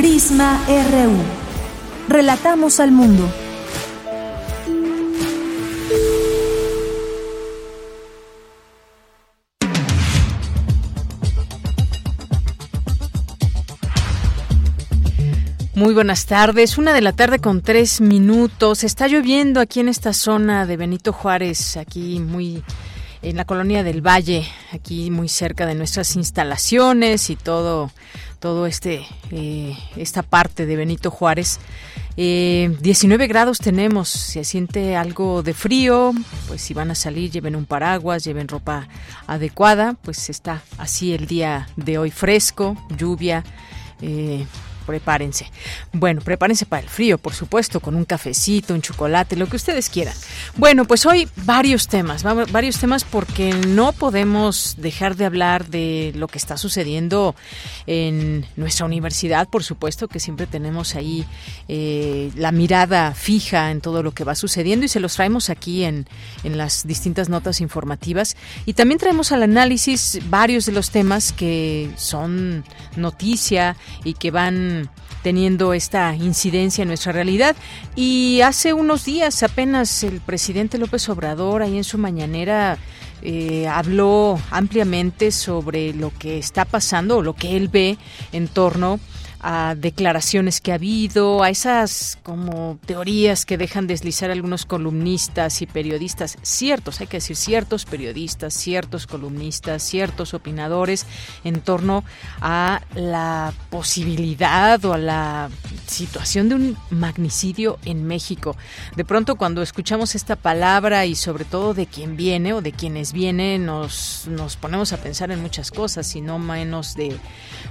Prisma RU. Relatamos al mundo. Muy buenas tardes, una de la tarde con tres minutos. Está lloviendo aquí en esta zona de Benito Juárez, aquí muy en la colonia del Valle, aquí muy cerca de nuestras instalaciones y todo, todo este, eh, esta parte de Benito Juárez. 19 eh, grados tenemos, se siente algo de frío, pues si van a salir lleven un paraguas, lleven ropa adecuada, pues está así el día de hoy fresco, lluvia. Eh, prepárense. Bueno, prepárense para el frío, por supuesto, con un cafecito, un chocolate, lo que ustedes quieran. Bueno, pues hoy varios temas, varios temas porque no podemos dejar de hablar de lo que está sucediendo en nuestra universidad, por supuesto, que siempre tenemos ahí eh, la mirada fija en todo lo que va sucediendo y se los traemos aquí en, en las distintas notas informativas. Y también traemos al análisis varios de los temas que son noticia y que van teniendo esta incidencia en nuestra realidad. Y hace unos días apenas el presidente López Obrador ahí en su mañanera eh, habló ampliamente sobre lo que está pasando o lo que él ve en torno a declaraciones que ha habido, a esas como teorías que dejan deslizar algunos columnistas y periodistas, ciertos, hay que decir ciertos periodistas, ciertos columnistas, ciertos opinadores en torno a la posibilidad o a la situación de un magnicidio en México. De pronto cuando escuchamos esta palabra y sobre todo de quién viene o de quienes vienen, nos, nos ponemos a pensar en muchas cosas y no menos de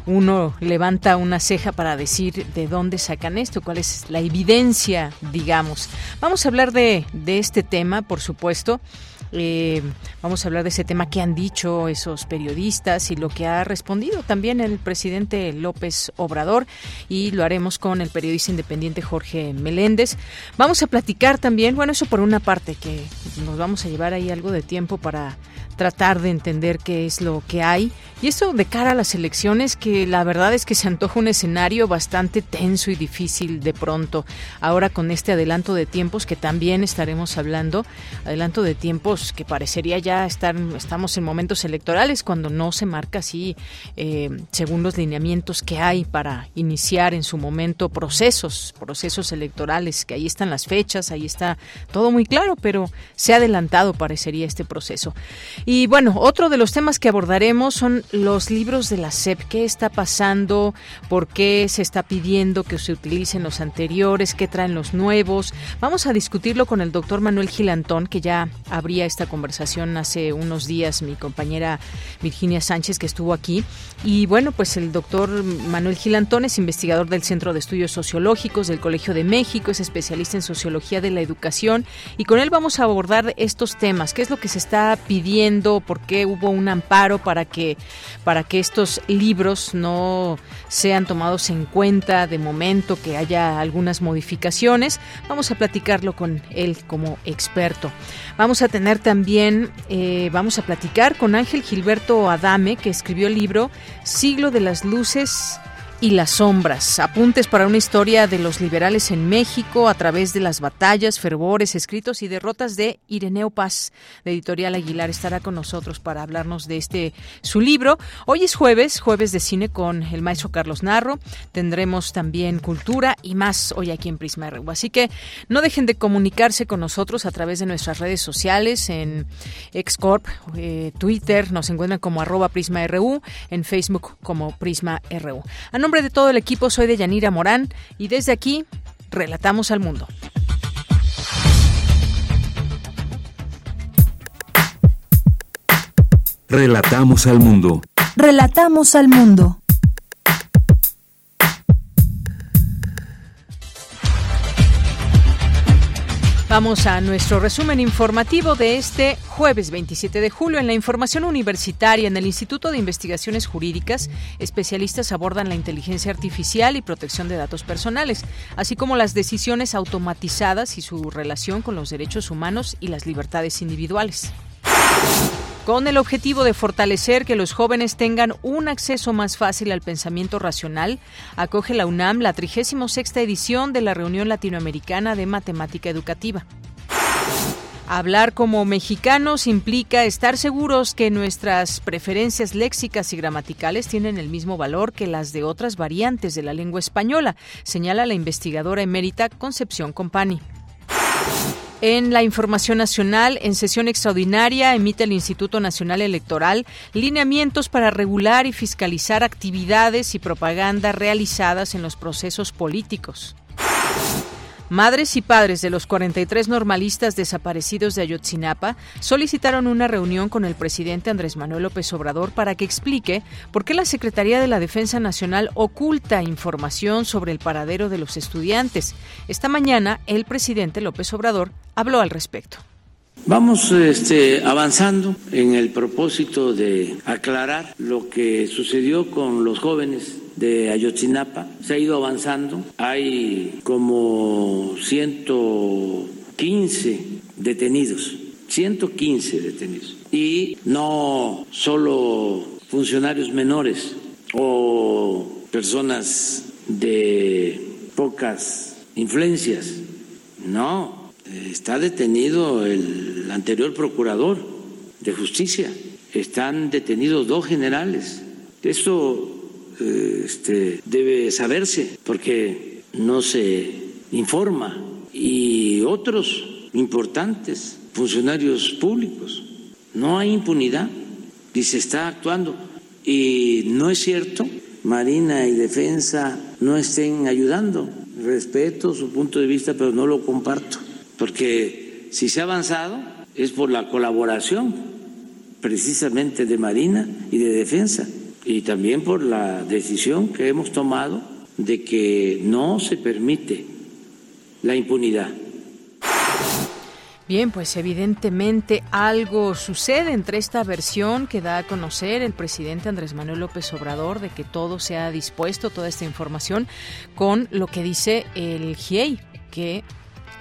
uno levanta una ceja para decir de dónde sacan esto, cuál es la evidencia, digamos. Vamos a hablar de, de este tema, por supuesto. Eh, vamos a hablar de ese tema que han dicho esos periodistas y lo que ha respondido también el presidente López Obrador y lo haremos con el periodista independiente Jorge Meléndez. Vamos a platicar también, bueno, eso por una parte, que nos vamos a llevar ahí algo de tiempo para tratar de entender qué es lo que hay. Y esto de cara a las elecciones, que la verdad es que se antoja un escenario bastante tenso y difícil de pronto. Ahora con este adelanto de tiempos que también estaremos hablando, adelanto de tiempos que parecería ya estar, estamos en momentos electorales cuando no se marca así eh, según los lineamientos que hay para iniciar en su momento procesos, procesos electorales, que ahí están las fechas, ahí está todo muy claro, pero se ha adelantado parecería este proceso. Y bueno, otro de los temas que abordaremos son los libros de la SEP. ¿Qué está pasando? ¿Por qué se está pidiendo que se utilicen los anteriores? ¿Qué traen los nuevos? Vamos a discutirlo con el doctor Manuel Gilantón, que ya abría esta conversación hace unos días, mi compañera Virginia Sánchez, que estuvo aquí. Y bueno, pues el doctor Manuel Gilantón es investigador del Centro de Estudios Sociológicos del Colegio de México, es especialista en sociología de la educación y con él vamos a abordar estos temas. ¿Qué es lo que se está pidiendo? Por qué hubo un amparo para que, para que estos libros no sean tomados en cuenta de momento, que haya algunas modificaciones. Vamos a platicarlo con él como experto. Vamos a tener también, eh, vamos a platicar con Ángel Gilberto Adame, que escribió el libro Siglo de las Luces y las sombras. Apuntes para una historia de los liberales en México a través de las batallas, fervores, escritos y derrotas de Ireneo Paz, de Editorial Aguilar. Estará con nosotros para hablarnos de este su libro. Hoy es jueves, jueves de cine con el maestro Carlos Narro. Tendremos también cultura y más hoy aquí en Prisma RU. Así que no dejen de comunicarse con nosotros a través de nuestras redes sociales en Excorp, eh, Twitter, nos encuentran como arroba Prisma RU, en Facebook como Prisma RU nombre de todo el equipo soy de Yanira Morán y desde aquí relatamos al mundo. Relatamos al mundo. Relatamos al mundo. Vamos a nuestro resumen informativo de este jueves 27 de julio. En la información universitaria, en el Instituto de Investigaciones Jurídicas, especialistas abordan la inteligencia artificial y protección de datos personales, así como las decisiones automatizadas y su relación con los derechos humanos y las libertades individuales. Con el objetivo de fortalecer que los jóvenes tengan un acceso más fácil al pensamiento racional, acoge la UNAM la 36 edición de la Reunión Latinoamericana de Matemática Educativa. Hablar como mexicanos implica estar seguros que nuestras preferencias léxicas y gramaticales tienen el mismo valor que las de otras variantes de la lengua española, señala la investigadora emérita Concepción Compani. En la información nacional, en sesión extraordinaria, emite el Instituto Nacional Electoral lineamientos para regular y fiscalizar actividades y propaganda realizadas en los procesos políticos. Madres y padres de los 43 normalistas desaparecidos de Ayotzinapa solicitaron una reunión con el presidente Andrés Manuel López Obrador para que explique por qué la Secretaría de la Defensa Nacional oculta información sobre el paradero de los estudiantes. Esta mañana, el presidente López Obrador habló al respecto. Vamos este, avanzando en el propósito de aclarar lo que sucedió con los jóvenes de Ayotzinapa. Se ha ido avanzando. Hay como 115 detenidos. 115 detenidos. Y no solo funcionarios menores o personas de pocas influencias. No, está detenido el anterior procurador de justicia. Están detenidos dos generales. Esto este, debe saberse porque no se informa y otros importantes funcionarios públicos. No hay impunidad y se está actuando. Y no es cierto, Marina y Defensa no estén ayudando. Respeto su punto de vista, pero no lo comparto, porque si se ha avanzado es por la colaboración precisamente de Marina y de Defensa y también por la decisión que hemos tomado de que no se permite la impunidad. Bien, pues evidentemente algo sucede entre esta versión que da a conocer el presidente Andrés Manuel López Obrador de que todo se ha dispuesto, toda esta información, con lo que dice el GIEI, que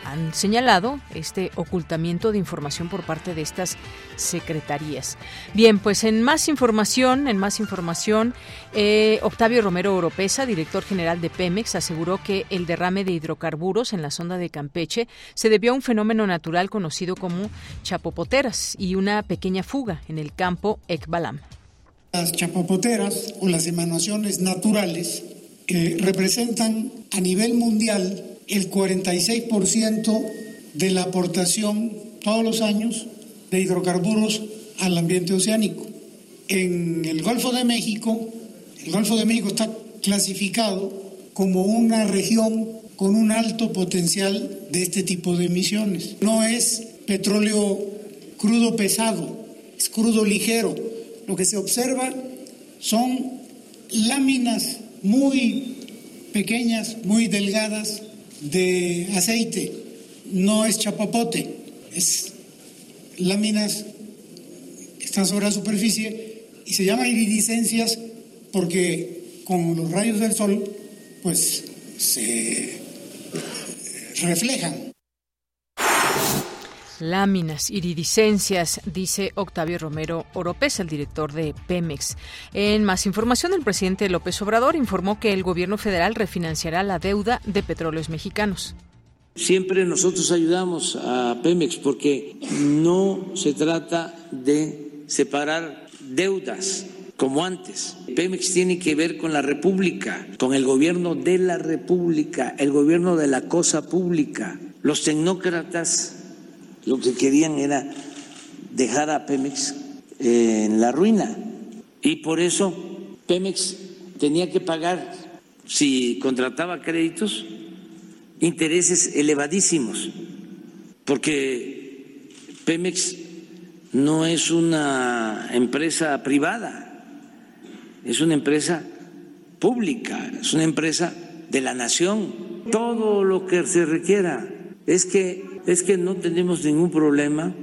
han señalado este ocultamiento de información por parte de estas secretarías. Bien, pues en más información, en más información, eh, Octavio Romero Oropesa, director general de Pemex, aseguró que el derrame de hidrocarburos en la sonda de Campeche se debió a un fenómeno natural conocido como chapopoteras y una pequeña fuga en el campo Ekbalam. Las chapopoteras o las emanaciones naturales que representan a nivel mundial el 46% de la aportación todos los años de hidrocarburos al ambiente oceánico. En el Golfo de México, el Golfo de México está clasificado como una región con un alto potencial de este tipo de emisiones. No es petróleo crudo pesado, es crudo ligero. Lo que se observa son láminas muy pequeñas, muy delgadas, de aceite, no es chapapote, es láminas que están sobre la superficie y se llaman iridiscencias porque con los rayos del sol pues se reflejan. Láminas, iridiscencias, dice Octavio Romero Oropés, el director de Pemex. En más información, el presidente López Obrador informó que el gobierno federal refinanciará la deuda de petróleos mexicanos. Siempre nosotros ayudamos a Pemex porque no se trata de separar deudas como antes. Pemex tiene que ver con la República, con el gobierno de la República, el gobierno de la cosa pública. Los tecnócratas lo que querían era dejar a Pemex eh, en la ruina. Y por eso Pemex tenía que pagar, si contrataba créditos, intereses elevadísimos, porque Pemex no es una empresa privada, es una empresa pública, es una empresa de la nación. Todo lo que se requiera. Es que, es que no tenemos ningún problema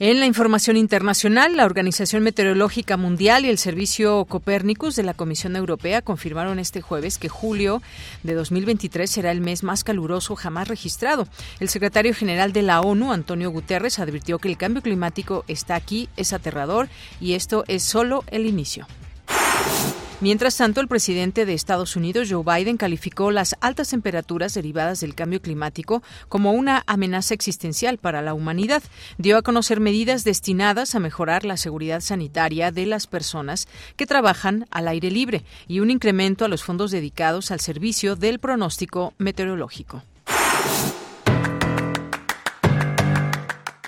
en la información internacional, la Organización Meteorológica Mundial y el Servicio Copérnicus de la Comisión Europea confirmaron este jueves que julio de 2023 será el mes más caluroso jamás registrado. El secretario general de la ONU, Antonio Guterres, advirtió que el cambio climático está aquí, es aterrador y esto es solo el inicio. Mientras tanto, el presidente de Estados Unidos, Joe Biden, calificó las altas temperaturas derivadas del cambio climático como una amenaza existencial para la humanidad. Dio a conocer medidas destinadas a mejorar la seguridad sanitaria de las personas que trabajan al aire libre y un incremento a los fondos dedicados al servicio del pronóstico meteorológico.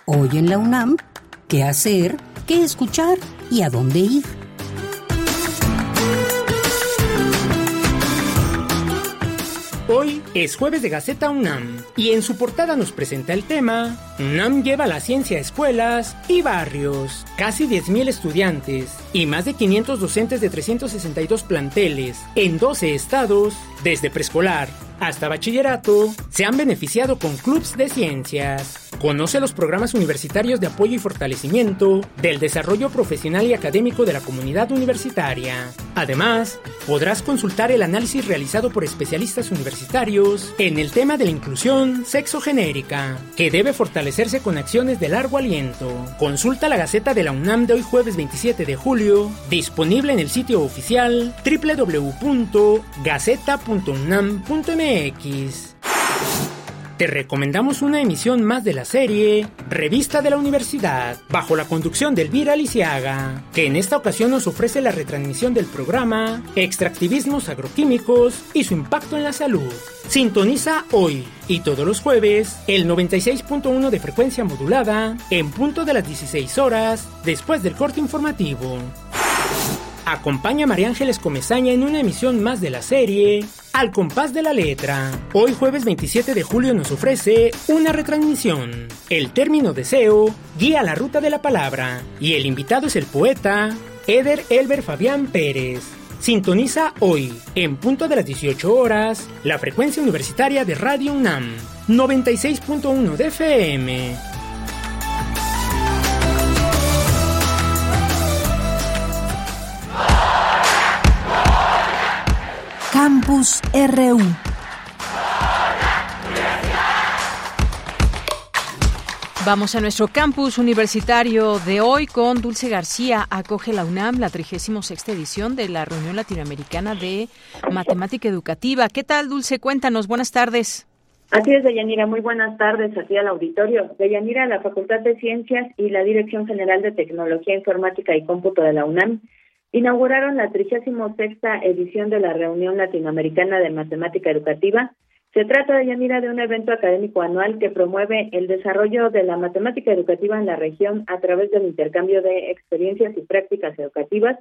Hoy en la UNAM, ¿qué hacer? ¿Qué escuchar? ¿Y a dónde ir? Hoy es jueves de Gaceta UNAM y en su portada nos presenta el tema UNAM lleva la ciencia a escuelas y barrios. Casi 10.000 estudiantes y más de 500 docentes de 362 planteles en 12 estados, desde preescolar hasta bachillerato, se han beneficiado con clubs de ciencias. Conoce los programas universitarios de apoyo y fortalecimiento del desarrollo profesional y académico de la comunidad universitaria. Además, podrás consultar el análisis realizado por especialistas universitarios en el tema de la inclusión sexogenérica, que debe fortalecerse con acciones de largo aliento. Consulta la Gaceta de la UNAM de hoy jueves 27 de julio, disponible en el sitio oficial www.gaceta.unam.mx. Te recomendamos una emisión más de la serie Revista de la Universidad, bajo la conducción de Elvira Lisiaga, que en esta ocasión nos ofrece la retransmisión del programa Extractivismos agroquímicos y su impacto en la salud. Sintoniza hoy y todos los jueves el 96.1 de frecuencia modulada en punto de las 16 horas después del corte informativo. Acompaña a María Ángeles Comezaña en una emisión más de la serie Al compás de la letra. Hoy jueves 27 de julio nos ofrece una retransmisión. El término deseo guía la ruta de la palabra y el invitado es el poeta Eder Elber Fabián Pérez. Sintoniza hoy, en punto de las 18 horas, la frecuencia universitaria de Radio UNAM, 96.1 de FM. Campus RU. Vamos a nuestro campus universitario de hoy con Dulce García. Acoge la UNAM la 36 edición de la Reunión Latinoamericana de Matemática Educativa. ¿Qué tal, Dulce? Cuéntanos. Buenas tardes. Así es, Deyanira. Muy buenas tardes aquí al auditorio. Deyanira, la Facultad de Ciencias y la Dirección General de Tecnología Informática y Cómputo de la UNAM inauguraron la 36 edición de la Reunión Latinoamericana de Matemática Educativa. Se trata, de Yanira, de un evento académico anual que promueve el desarrollo de la matemática educativa en la región a través del intercambio de experiencias y prácticas educativas,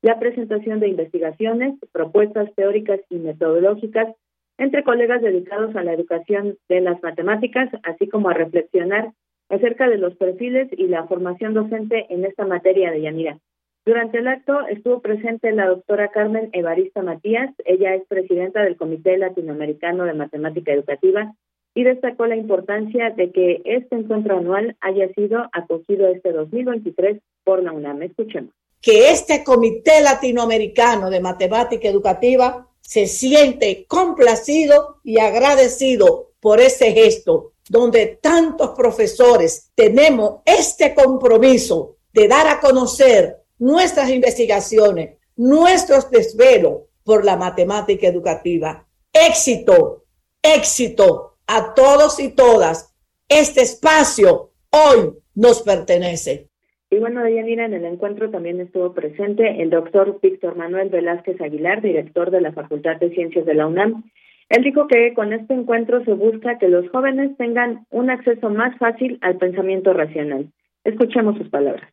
la presentación de investigaciones, propuestas teóricas y metodológicas entre colegas dedicados a la educación de las matemáticas, así como a reflexionar acerca de los perfiles y la formación docente en esta materia de Yanira. Durante el acto estuvo presente la doctora Carmen Evarista Matías, ella es presidenta del Comité Latinoamericano de Matemática Educativa y destacó la importancia de que este encuentro anual haya sido acogido este 2023 por la UNAM. Escuchemos. Que este Comité Latinoamericano de Matemática Educativa se siente complacido y agradecido por ese gesto, donde tantos profesores tenemos este compromiso de dar a conocer nuestras investigaciones, nuestros desvelos por la matemática educativa. Éxito, éxito a todos y todas. Este espacio hoy nos pertenece. Y bueno, Deyanira, en el encuentro también estuvo presente el doctor Víctor Manuel Velázquez Aguilar, director de la Facultad de Ciencias de la UNAM. Él dijo que con este encuentro se busca que los jóvenes tengan un acceso más fácil al pensamiento racional. Escuchemos sus palabras.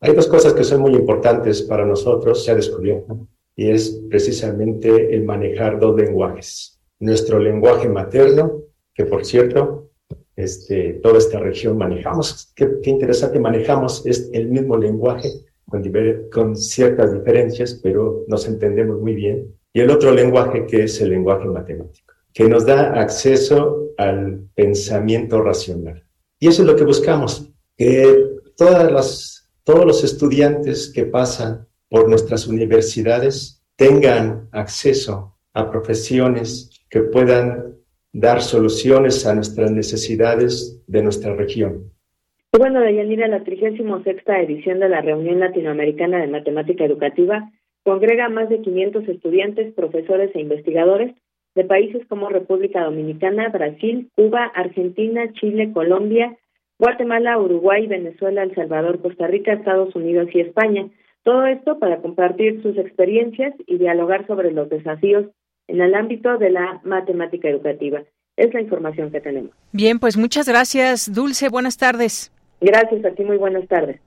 Hay dos cosas que son muy importantes para nosotros, se ha descubierto, y es precisamente el manejar dos lenguajes. Nuestro lenguaje materno, que por cierto, este, toda esta región manejamos, qué, interesante, manejamos es el mismo lenguaje con, con ciertas diferencias, pero nos entendemos muy bien. Y el otro lenguaje que es el lenguaje matemático, que nos da acceso al pensamiento racional. Y eso es lo que buscamos, que todas las, todos los estudiantes que pasan por nuestras universidades tengan acceso a profesiones que puedan dar soluciones a nuestras necesidades de nuestra región. Bueno, Deyanira, la 36 edición de la Reunión Latinoamericana de Matemática Educativa congrega a más de 500 estudiantes, profesores e investigadores de países como República Dominicana, Brasil, Cuba, Argentina, Chile, Colombia, Guatemala, Uruguay, Venezuela, El Salvador, Costa Rica, Estados Unidos y España. Todo esto para compartir sus experiencias y dialogar sobre los desafíos en el ámbito de la matemática educativa. Es la información que tenemos. Bien, pues muchas gracias, Dulce. Buenas tardes. Gracias a ti, muy buenas tardes.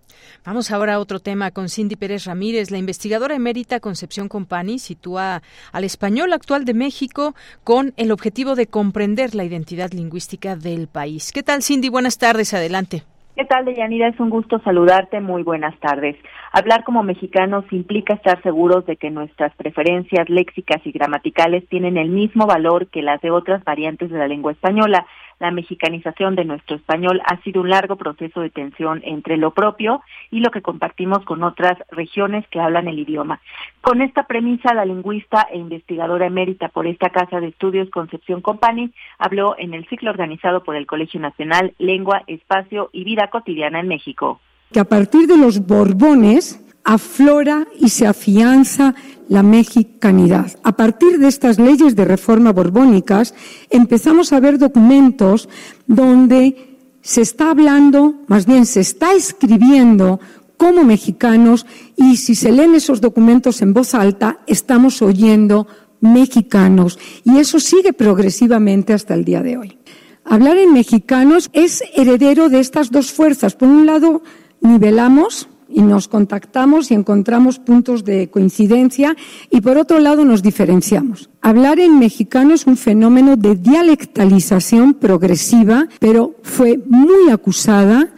Vamos ahora a otro tema con Cindy Pérez Ramírez. La investigadora emérita Concepción Compani sitúa al español actual de México con el objetivo de comprender la identidad lingüística del país. ¿Qué tal, Cindy? Buenas tardes, adelante. ¿Qué tal, Deyanira? Es un gusto saludarte. Muy buenas tardes. Hablar como mexicanos implica estar seguros de que nuestras preferencias léxicas y gramaticales tienen el mismo valor que las de otras variantes de la lengua española la mexicanización de nuestro español ha sido un largo proceso de tensión entre lo propio y lo que compartimos con otras regiones que hablan el idioma. Con esta premisa, la lingüista e investigadora emérita por esta Casa de Estudios Concepción Company habló en el ciclo organizado por el Colegio Nacional Lengua, Espacio y Vida Cotidiana en México. Que a partir de los Borbones aflora y se afianza la mexicanidad. A partir de estas leyes de reforma borbónicas empezamos a ver documentos donde se está hablando, más bien se está escribiendo como mexicanos y si se leen esos documentos en voz alta estamos oyendo mexicanos y eso sigue progresivamente hasta el día de hoy. Hablar en mexicanos es heredero de estas dos fuerzas. Por un lado, nivelamos y nos contactamos y encontramos puntos de coincidencia y por otro lado nos diferenciamos. Hablar en mexicano es un fenómeno de dialectalización progresiva, pero fue muy acusada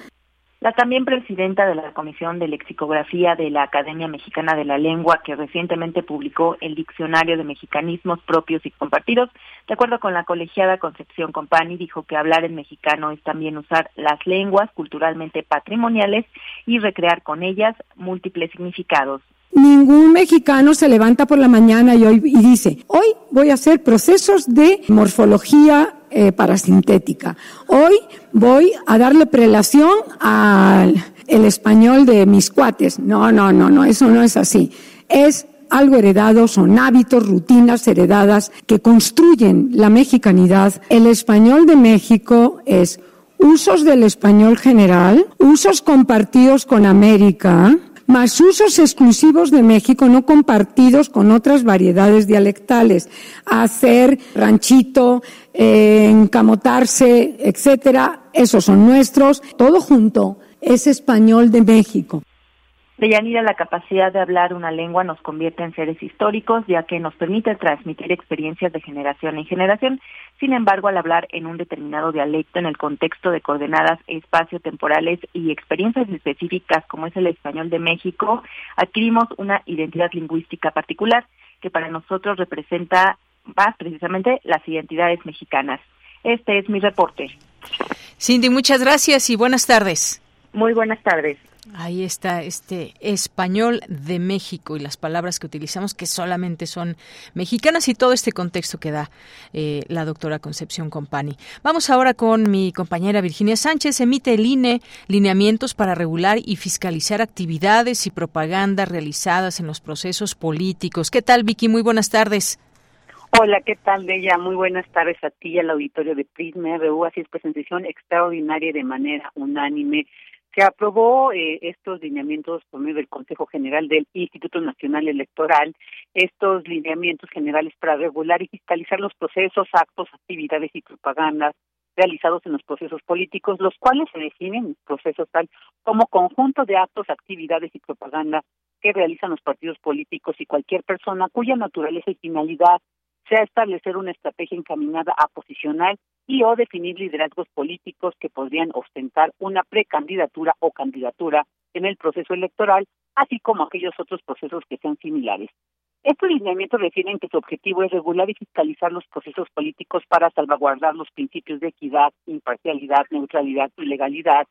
la también presidenta de la Comisión de Lexicografía de la Academia Mexicana de la Lengua, que recientemente publicó el Diccionario de Mexicanismos Propios y Compartidos, de acuerdo con la colegiada Concepción Compani, dijo que hablar en mexicano es también usar las lenguas culturalmente patrimoniales y recrear con ellas múltiples significados. Ningún mexicano se levanta por la mañana y, hoy, y dice, hoy voy a hacer procesos de morfología eh, parasintética. Hoy voy a darle prelación al el español de mis cuates. No, no, no, no, eso no es así. Es algo heredado, son hábitos, rutinas heredadas que construyen la mexicanidad. El español de México es usos del español general, usos compartidos con América, más usos exclusivos de México no compartidos con otras variedades dialectales. Hacer ranchito, eh, encamotarse, etcétera, esos son nuestros. Todo junto es español de México. Deyanira, la capacidad de hablar una lengua nos convierte en seres históricos, ya que nos permite transmitir experiencias de generación en generación. Sin embargo, al hablar en un determinado dialecto en el contexto de coordenadas espacio-temporales y experiencias específicas como es el español de México, adquirimos una identidad lingüística particular que para nosotros representa más precisamente las identidades mexicanas. Este es mi reporte. Cindy, muchas gracias y buenas tardes. Muy buenas tardes. Ahí está este español de México y las palabras que utilizamos que solamente son mexicanas y todo este contexto que da eh, la doctora Concepción Compani. Vamos ahora con mi compañera Virginia Sánchez. Emite el INE lineamientos para regular y fiscalizar actividades y propaganda realizadas en los procesos políticos. ¿Qué tal, Vicky? Muy buenas tardes. Hola, ¿qué tal, Bella? Muy buenas tardes a ti y al auditorio de Prisma RU. Así es, presentación extraordinaria de manera unánime se aprobó eh, estos lineamientos por medio del Consejo General del Instituto Nacional Electoral, estos lineamientos generales para regular y fiscalizar los procesos, actos, actividades y propagandas realizados en los procesos políticos, los cuales se definen procesos tal como conjunto de actos, actividades y propaganda que realizan los partidos políticos y cualquier persona cuya naturaleza y finalidad sea establecer una estrategia encaminada a posicionar y o definir liderazgos políticos que podrían ostentar una precandidatura o candidatura en el proceso electoral, así como aquellos otros procesos que sean similares. Estos lineamientos refieren que su objetivo es regular y fiscalizar los procesos políticos para salvaguardar los principios de equidad, imparcialidad, neutralidad y legalidad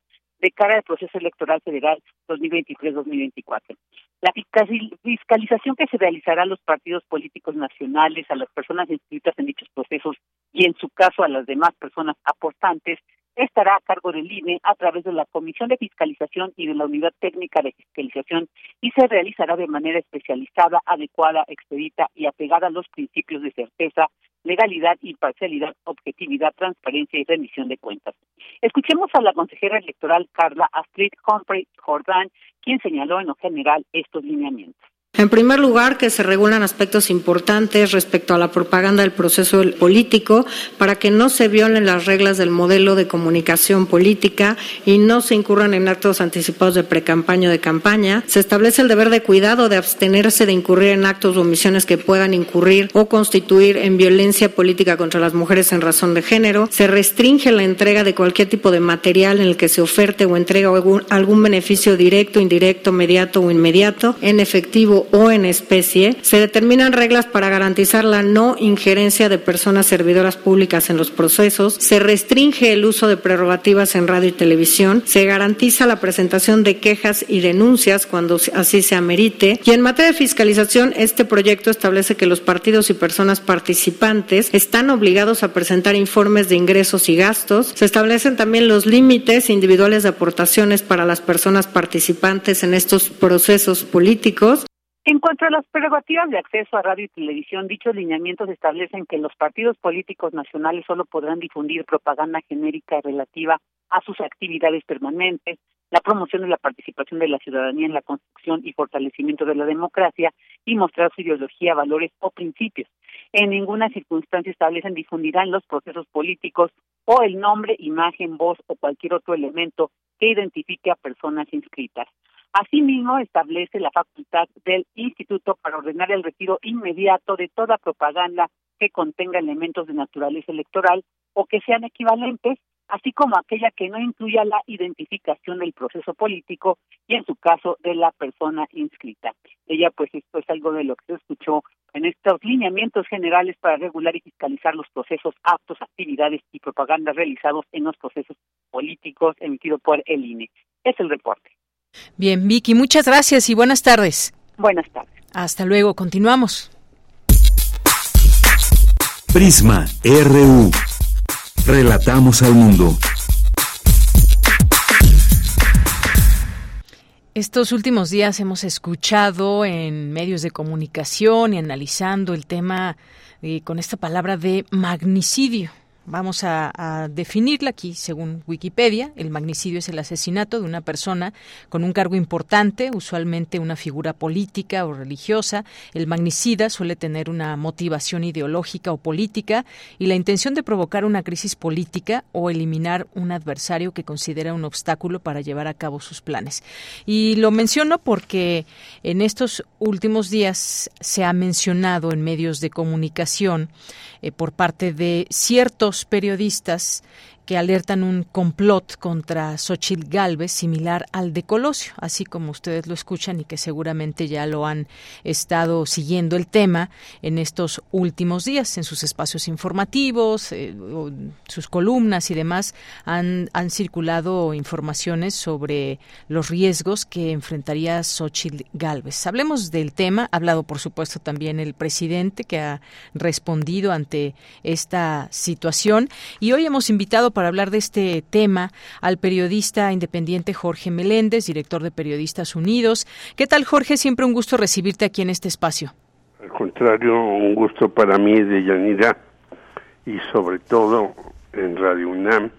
de cara al proceso electoral federal 2023-2024. La fiscalización que se realizará a los partidos políticos nacionales, a las personas inscritas en dichos procesos y en su caso a las demás personas aportantes estará a cargo del INE a través de la Comisión de Fiscalización y de la Unidad Técnica de Fiscalización y se realizará de manera especializada, adecuada, expedita y apegada a los principios de certeza, legalidad, imparcialidad, objetividad, transparencia y rendición de cuentas. Escuchemos a la consejera electoral Carla Astrid Humphrey Jordan, quien señaló en lo general estos lineamientos. En primer lugar, que se regulan aspectos importantes respecto a la propaganda del proceso político para que no se violen las reglas del modelo de comunicación política y no se incurran en actos anticipados de precampaña o de campaña. Se establece el deber de cuidado de abstenerse de incurrir en actos o omisiones que puedan incurrir o constituir en violencia política contra las mujeres en razón de género. Se restringe la entrega de cualquier tipo de material en el que se oferte o entrega algún, algún beneficio directo, indirecto, mediato o inmediato en efectivo o en especie, se determinan reglas para garantizar la no injerencia de personas servidoras públicas en los procesos, se restringe el uso de prerrogativas en radio y televisión, se garantiza la presentación de quejas y denuncias cuando así se amerite, y en materia de fiscalización, este proyecto establece que los partidos y personas participantes están obligados a presentar informes de ingresos y gastos, se establecen también los límites individuales de aportaciones para las personas participantes en estos procesos políticos, en cuanto a las prerrogativas de acceso a radio y televisión, dichos lineamientos establecen que los partidos políticos nacionales solo podrán difundir propaganda genérica relativa a sus actividades permanentes, la promoción de la participación de la ciudadanía en la construcción y fortalecimiento de la democracia y mostrar su ideología, valores o principios. En ninguna circunstancia establecen difundirán los procesos políticos o el nombre, imagen, voz o cualquier otro elemento que identifique a personas inscritas. Asimismo, establece la facultad del Instituto para ordenar el retiro inmediato de toda propaganda que contenga elementos de naturaleza electoral o que sean equivalentes, así como aquella que no incluya la identificación del proceso político y, en su caso, de la persona inscrita. Ella, pues, esto es algo de lo que se escuchó en estos lineamientos generales para regular y fiscalizar los procesos, actos, actividades y propaganda realizados en los procesos políticos emitidos por el INE. Es el reporte. Bien, Vicky, muchas gracias y buenas tardes. Buenas tardes. Hasta luego, continuamos. Prisma RU. Relatamos al mundo. Estos últimos días hemos escuchado en medios de comunicación y analizando el tema eh, con esta palabra de magnicidio Vamos a, definirla aquí, según Wikipedia. El magnicidio es el asesinato de una persona con un cargo importante, usualmente una figura política o religiosa. El magnicida suele tener una motivación ideológica o política y la intención de provocar una crisis política o eliminar un adversario que considera un obstáculo para llevar a cabo sus planes. Y lo menciono porque en estos últimos días se ha mencionado en medios de comunicación eh, por parte de ciertos periodistas que alertan un complot contra Xochitl Galvez similar al de Colosio, así como ustedes lo escuchan y que seguramente ya lo han estado siguiendo el tema en estos últimos días en sus espacios informativos, eh, sus columnas y demás han, han circulado informaciones sobre los riesgos que enfrentaría Xochitl Galvez. Hablemos del tema, ha hablado por supuesto también el presidente que ha respondido ante esta situación y hoy hemos invitado para hablar de este tema al periodista independiente Jorge Meléndez, director de Periodistas Unidos. ¿Qué tal, Jorge? Siempre un gusto recibirte aquí en este espacio. Al contrario, un gusto para mí de Yanira y sobre todo en Radio UNAM,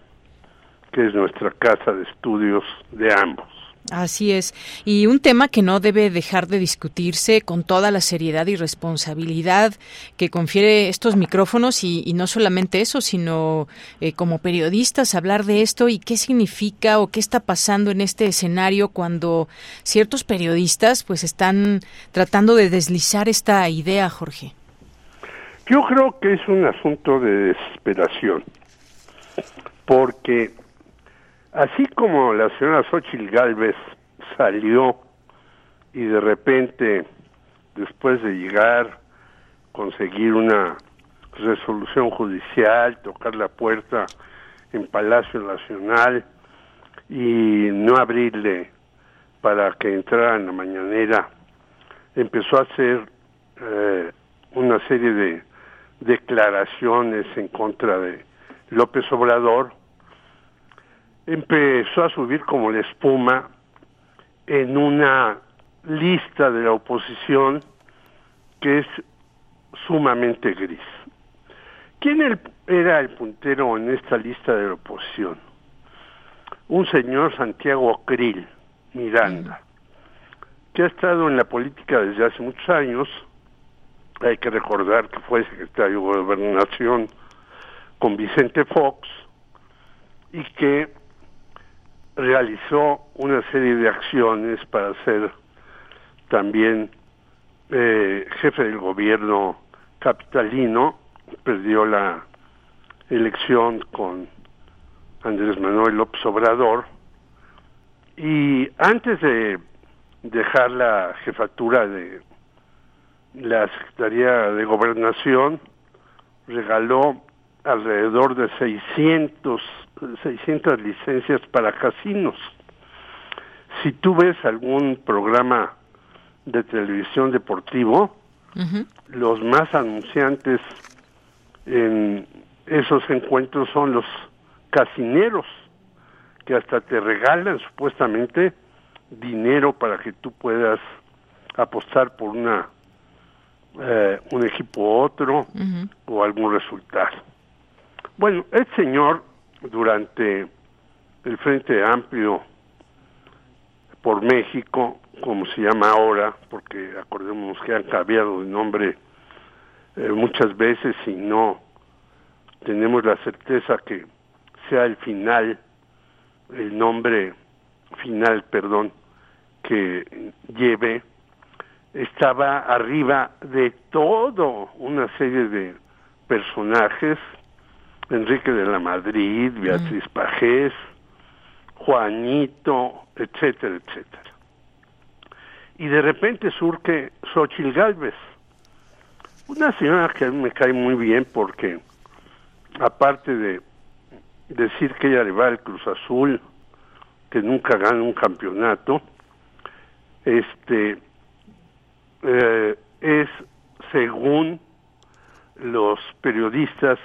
que es nuestra casa de estudios de ambos. Así es. Y un tema que no debe dejar de discutirse con toda la seriedad y responsabilidad que confiere estos micrófonos y, no solamente eso, sino eh, como periodistas hablar de esto y qué significa o qué está pasando en este escenario cuando ciertos periodistas pues están tratando de deslizar esta idea, Jorge. Yo creo que es un asunto de desesperación, porque Así como la señora Xochitl Galvez salió y de repente, después de llegar, conseguir una resolución judicial, tocar la puerta en Palacio Nacional y no abrirle para que entrara en la mañanera, empezó a hacer eh, una serie de declaraciones en contra de López Obrador, empezó a subir como la espuma en una lista de la oposición que es sumamente gris. ¿Quién era el puntero en esta lista de la oposición? Un señor Santiago Krill Miranda, que ha estado en la política desde hace muchos años. Hay que recordar que fue secretario de Gobernación con Vicente Fox y que realizó una serie de acciones para ser también eh, jefe del gobierno capitalino, perdió la elección con Andrés Manuel López Obrador. Y antes de dejar la jefatura de la Secretaría de Gobernación regaló alrededor de 600 600 licencias para casinos. Si tú ves algún programa de televisión deportivo, los más anunciantes en esos encuentros son los casineros, que hasta te regalan supuestamente dinero para que tú puedas apostar por una eh, un equipo u otro o algún resultado. Bueno, el señor durante el Frente Amplio por México, como se llama ahora, porque acordémonos que han cambiado de nombre eh, muchas veces y no tenemos la certeza que sea el final, el nombre final, perdón, que lleve, estaba arriba de todo una serie de personajes Enrique de la Madrid, Beatriz mm. Pajés, Juanito, etcétera, etcétera. Y de repente surge Xochil Galvez, una señora que a mí me cae muy bien porque, aparte de decir que ella le va al Cruz Azul, que nunca gana un campeonato, este eh, es según los periodistas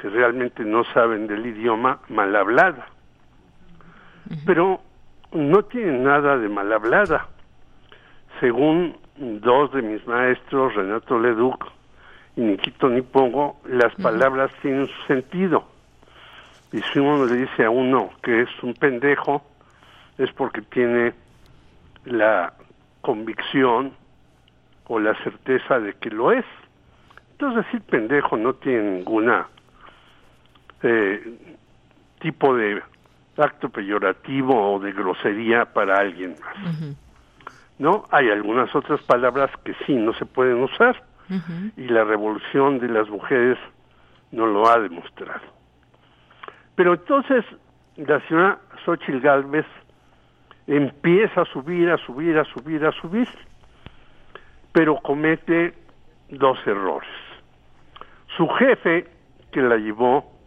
que realmente no saben del idioma mal hablada. Pero no tiene nada de mal hablada. Según dos de mis maestros, Renato Leduc y Nikito Nipongo, las palabras tienen su sentido. Y si uno le dice a uno que es un pendejo, es porque tiene la convicción o la certeza de que lo es. Entonces decir pendejo no tiene ninguna eh, tipo de acto peyorativo o de grosería para alguien más. ¿No? Hay algunas otras palabras que sí no se pueden usar y la revolución de las mujeres no lo ha demostrado. Pero entonces la señora Xochitl Galvez empieza a subir, a subir, a subir, a subir, pero comete dos errores. Su jefe, que la llevó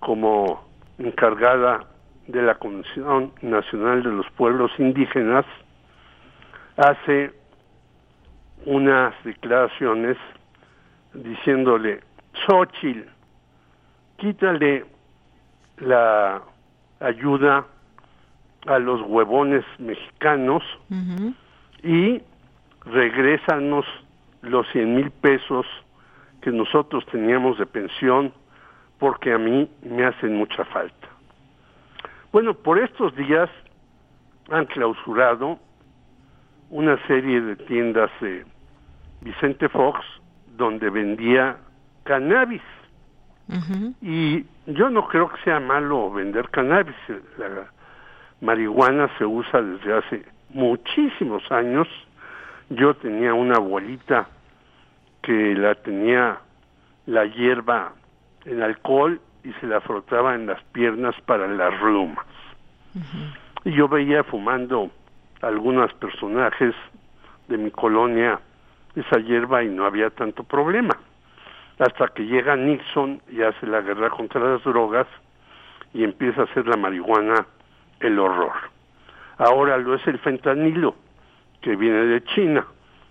como encargada de la Comisión Nacional de los Pueblos Indígenas, hace unas declaraciones diciéndole, Xochitl, quítale la ayuda a los huevones mexicanos y regrésanos los 100 mil pesos que nosotros teníamos de pensión porque a mí me hacen mucha falta. Bueno, por estos días han clausurado una serie de tiendas de Vicente Fox donde vendía cannabis. Y yo no creo que sea malo vender cannabis. La marihuana se usa desde hace muchísimos años. Yo tenía una abuelita que la tenía la hierba en alcohol y se la frotaba en las piernas para las rumas. Y yo veía fumando algunos personajes de mi colonia esa hierba y no había tanto problema. Hasta que llega Nixon y hace la guerra contra las drogas y empieza a hacer la marihuana el horror. Ahora lo es el fentanilo, que viene de China,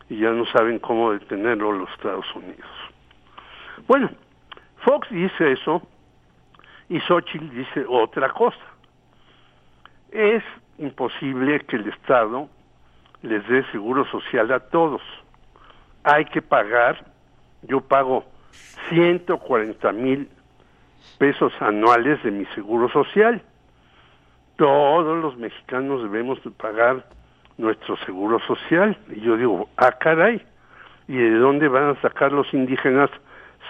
y ya no saben cómo detenerlo los Estados Unidos. Bueno, Fox dice eso y Xochitl dice otra cosa. Es imposible que el Estado les dé seguro social a todos. Hay que pagar, yo pago 140 mil pesos anuales de mi seguro social. Todos los mexicanos debemos de pagar nuestro seguro social. Y yo digo, ah, caray, ¿y de dónde van a sacar los indígenas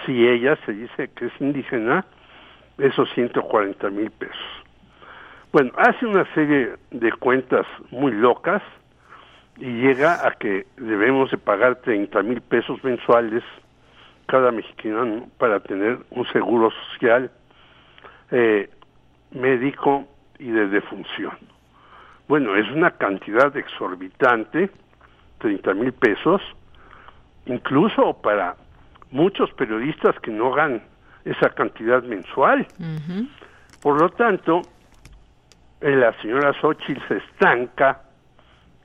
si ella se dice que es indígena? Esos 140 mil pesos. Bueno, hace una serie de cuentas muy locas y llega a que debemos de pagar 30 mil pesos mensuales cada mexicano para tener un seguro social eh, médico y de defunción. Bueno, es una cantidad exorbitante, 30 mil pesos, incluso para muchos periodistas que no ganan esa cantidad mensual. Por lo tanto, eh, la señora Xochitl se estanca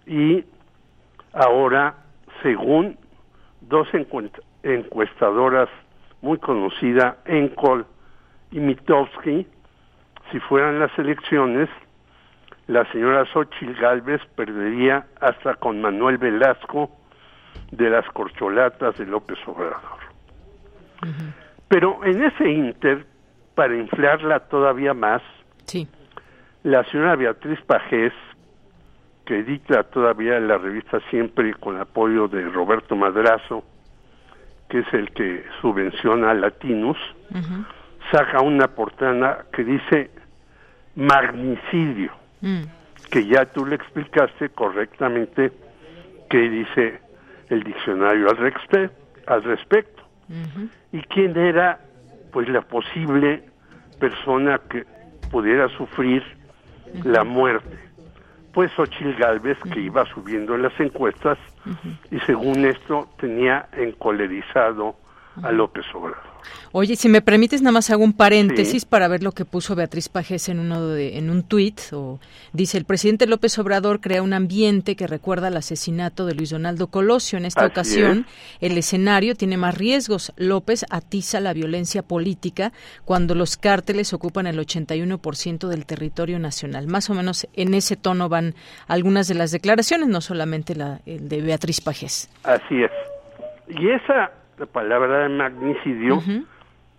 y ahora, según dos encuestadoras muy conocidas, Encol y Mitowski, si fueran las elecciones, la señora Xochitl Galvez perdería hasta con Manuel Velasco de las corcholatas de López Obrador. Pero en ese inter, para inflarla todavía más, sí. la señora Beatriz Pajés, que edita todavía la revista Siempre con apoyo de Roberto Madrazo, que es el que subvenciona a Latinos, saca una portada que dice magnicidio, mm. que ya tú le explicaste correctamente qué dice el diccionario al, al respecto. ¿Y quién era pues la posible persona que pudiera sufrir la muerte? Pues Ochil Galvez, que iba subiendo en las encuestas y según esto tenía encolerizado a López Obrador. Oye, si me permites, nada más hago un paréntesis para ver lo que puso Beatriz Pajés en, uno de, en un tuit. O, dice, el presidente López Obrador crea un ambiente que recuerda al asesinato de Luis Donaldo Colosio. En esta ocasión, el escenario tiene más riesgos. López atiza la violencia política cuando los cárteles ocupan el 81% del territorio nacional. Más o menos en ese tono van algunas de las declaraciones, no solamente la el de Beatriz Pajés. Así es. Y esa la palabra de magnicidio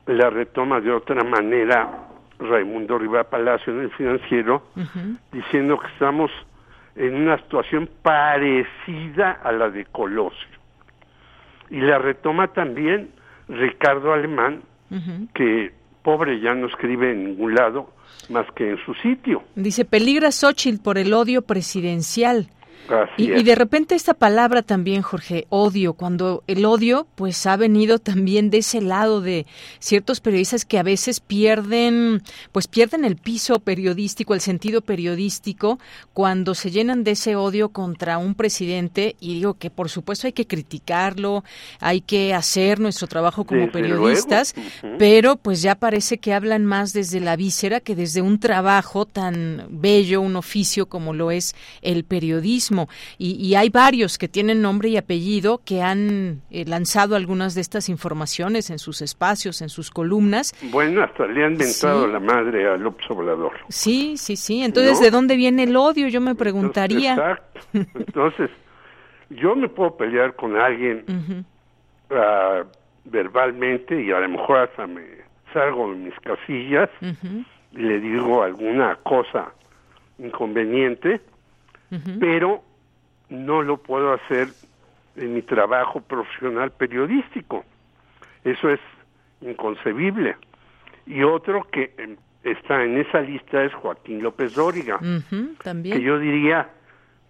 la retoma de otra manera Raimundo Riva Palacio en el financiero, diciendo que estamos en una situación parecida a la de Colosio. Y la retoma también Ricardo Alemán, que pobre ya no escribe en ningún lado más que en su sitio. Dice, peligra Xochitl por el odio presidencial. Y, de repente esta palabra también, Jorge, odio, cuando el odio pues ha venido también de ese lado de ciertos periodistas que a veces pierden pues pierden el piso periodístico, el sentido periodístico cuando se llenan de ese odio contra un presidente. Y digo que por supuesto hay que criticarlo, hay que hacer nuestro trabajo como periodistas, pero pues ya parece que hablan más desde la víscera que desde un trabajo tan bello, un oficio como lo es el periodismo. Y, hay varios que tienen nombre y apellido que han eh, lanzado algunas de estas informaciones en sus espacios, en sus columnas. Bueno, hasta le han inventado la madre al López Obrador. Sí, sí, sí. Entonces, ¿de dónde viene el odio? Yo me preguntaría. exacto. Entonces, yo me puedo pelear con alguien ah, verbalmente y a lo mejor hasta me salgo de mis casillas y le digo alguna cosa inconveniente, pero no lo puedo hacer en mi trabajo profesional periodístico. Eso es inconcebible. Y otro que em, está en esa lista es Joaquín López Dóriga, también. que yo diría,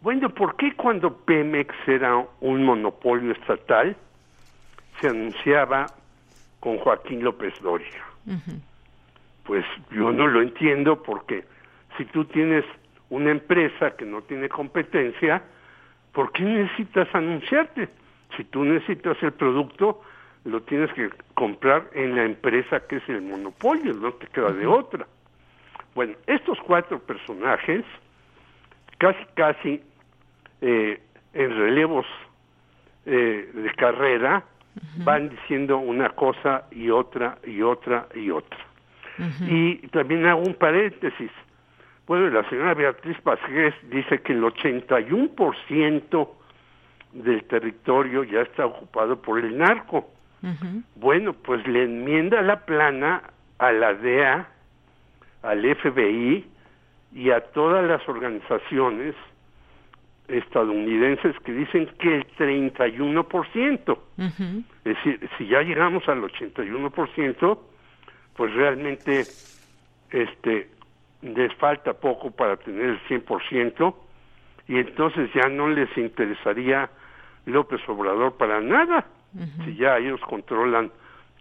bueno, ¿por qué cuando Pemex era un monopolio estatal se anunciaba con Joaquín López Dóriga? Pues yo no lo entiendo porque si tú tienes una empresa que no tiene competencia, ¿por qué necesitas anunciarte? Si tú necesitas el producto, lo tienes que comprar en la empresa que es el monopolio, no te queda de otra. Bueno, estos cuatro personajes, casi, casi eh, en relevos eh, de carrera, van diciendo una cosa y otra y otra y otra. Y también hago un paréntesis. Bueno, la señora Beatriz Pazgués dice que el 81% del territorio ya está ocupado por el narco. Bueno, pues le enmienda la plana a la DEA, al FBI y a todas las organizaciones estadounidenses que dicen que el 31%. Es decir, si ya llegamos al 81%, pues realmente este les falta poco para tener el 100% y entonces ya no les interesaría López Obrador para nada si ya ellos controlan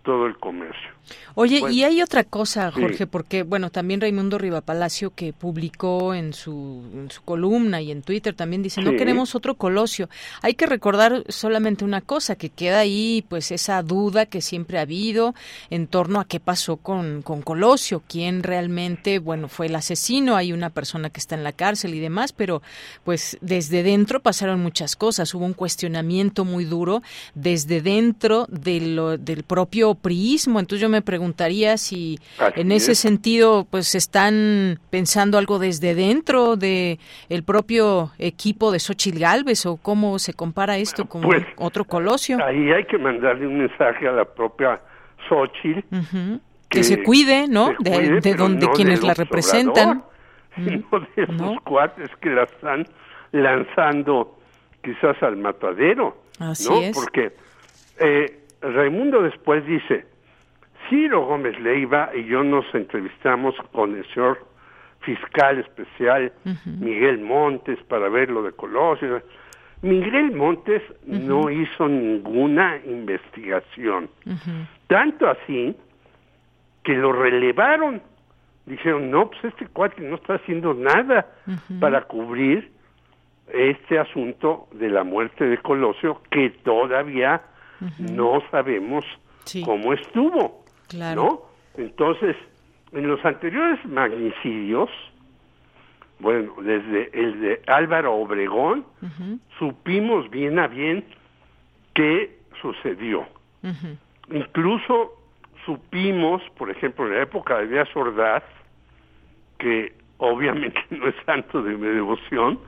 todo el comercio. Oye, y hay otra cosa, Jorge, porque, bueno, también Raimundo Rivapalacio, que publicó en su, en su columna y en Twitter, también dice, no queremos otro Colosio. Hay que recordar solamente una cosa, que queda ahí, pues, esa duda que siempre ha habido en torno a qué pasó con, con Colosio, quién realmente, bueno, fue el asesino, hay una persona que está en la cárcel y demás, pero, pues, desde dentro pasaron muchas cosas, hubo un cuestionamiento muy duro desde dentro de lo, del propio priismo, entonces yo me preguntaría si en ese sentido pues están pensando algo desde dentro de el propio equipo de Xochitl Galvez o cómo se compara esto con pues, otro Colosio. Ahí hay que mandarle un mensaje a la propia Xochitl que, se cuide, ¿no? de, donde quienes la representan. Sino de esos cuates que la están lanzando quizás al matadero, Así ¿no? es. Porque eh, Raimundo después dice, Ciro Gómez Leiva y yo nos entrevistamos con el señor fiscal especial Miguel Montes para ver lo de Colosio. Miguel Montes no hizo ninguna investigación. Tanto así que lo relevaron. Dijeron, no, pues este cuate no está haciendo nada para cubrir este asunto de la muerte de Colosio que todavía no sabemos cómo estuvo. ¿no? Entonces, en los anteriores magnicidios, bueno, desde el de Álvaro Obregón, supimos bien a bien qué sucedió. Incluso supimos, por ejemplo, en la época de Díaz Ordaz, que obviamente no es santo de mi devoción,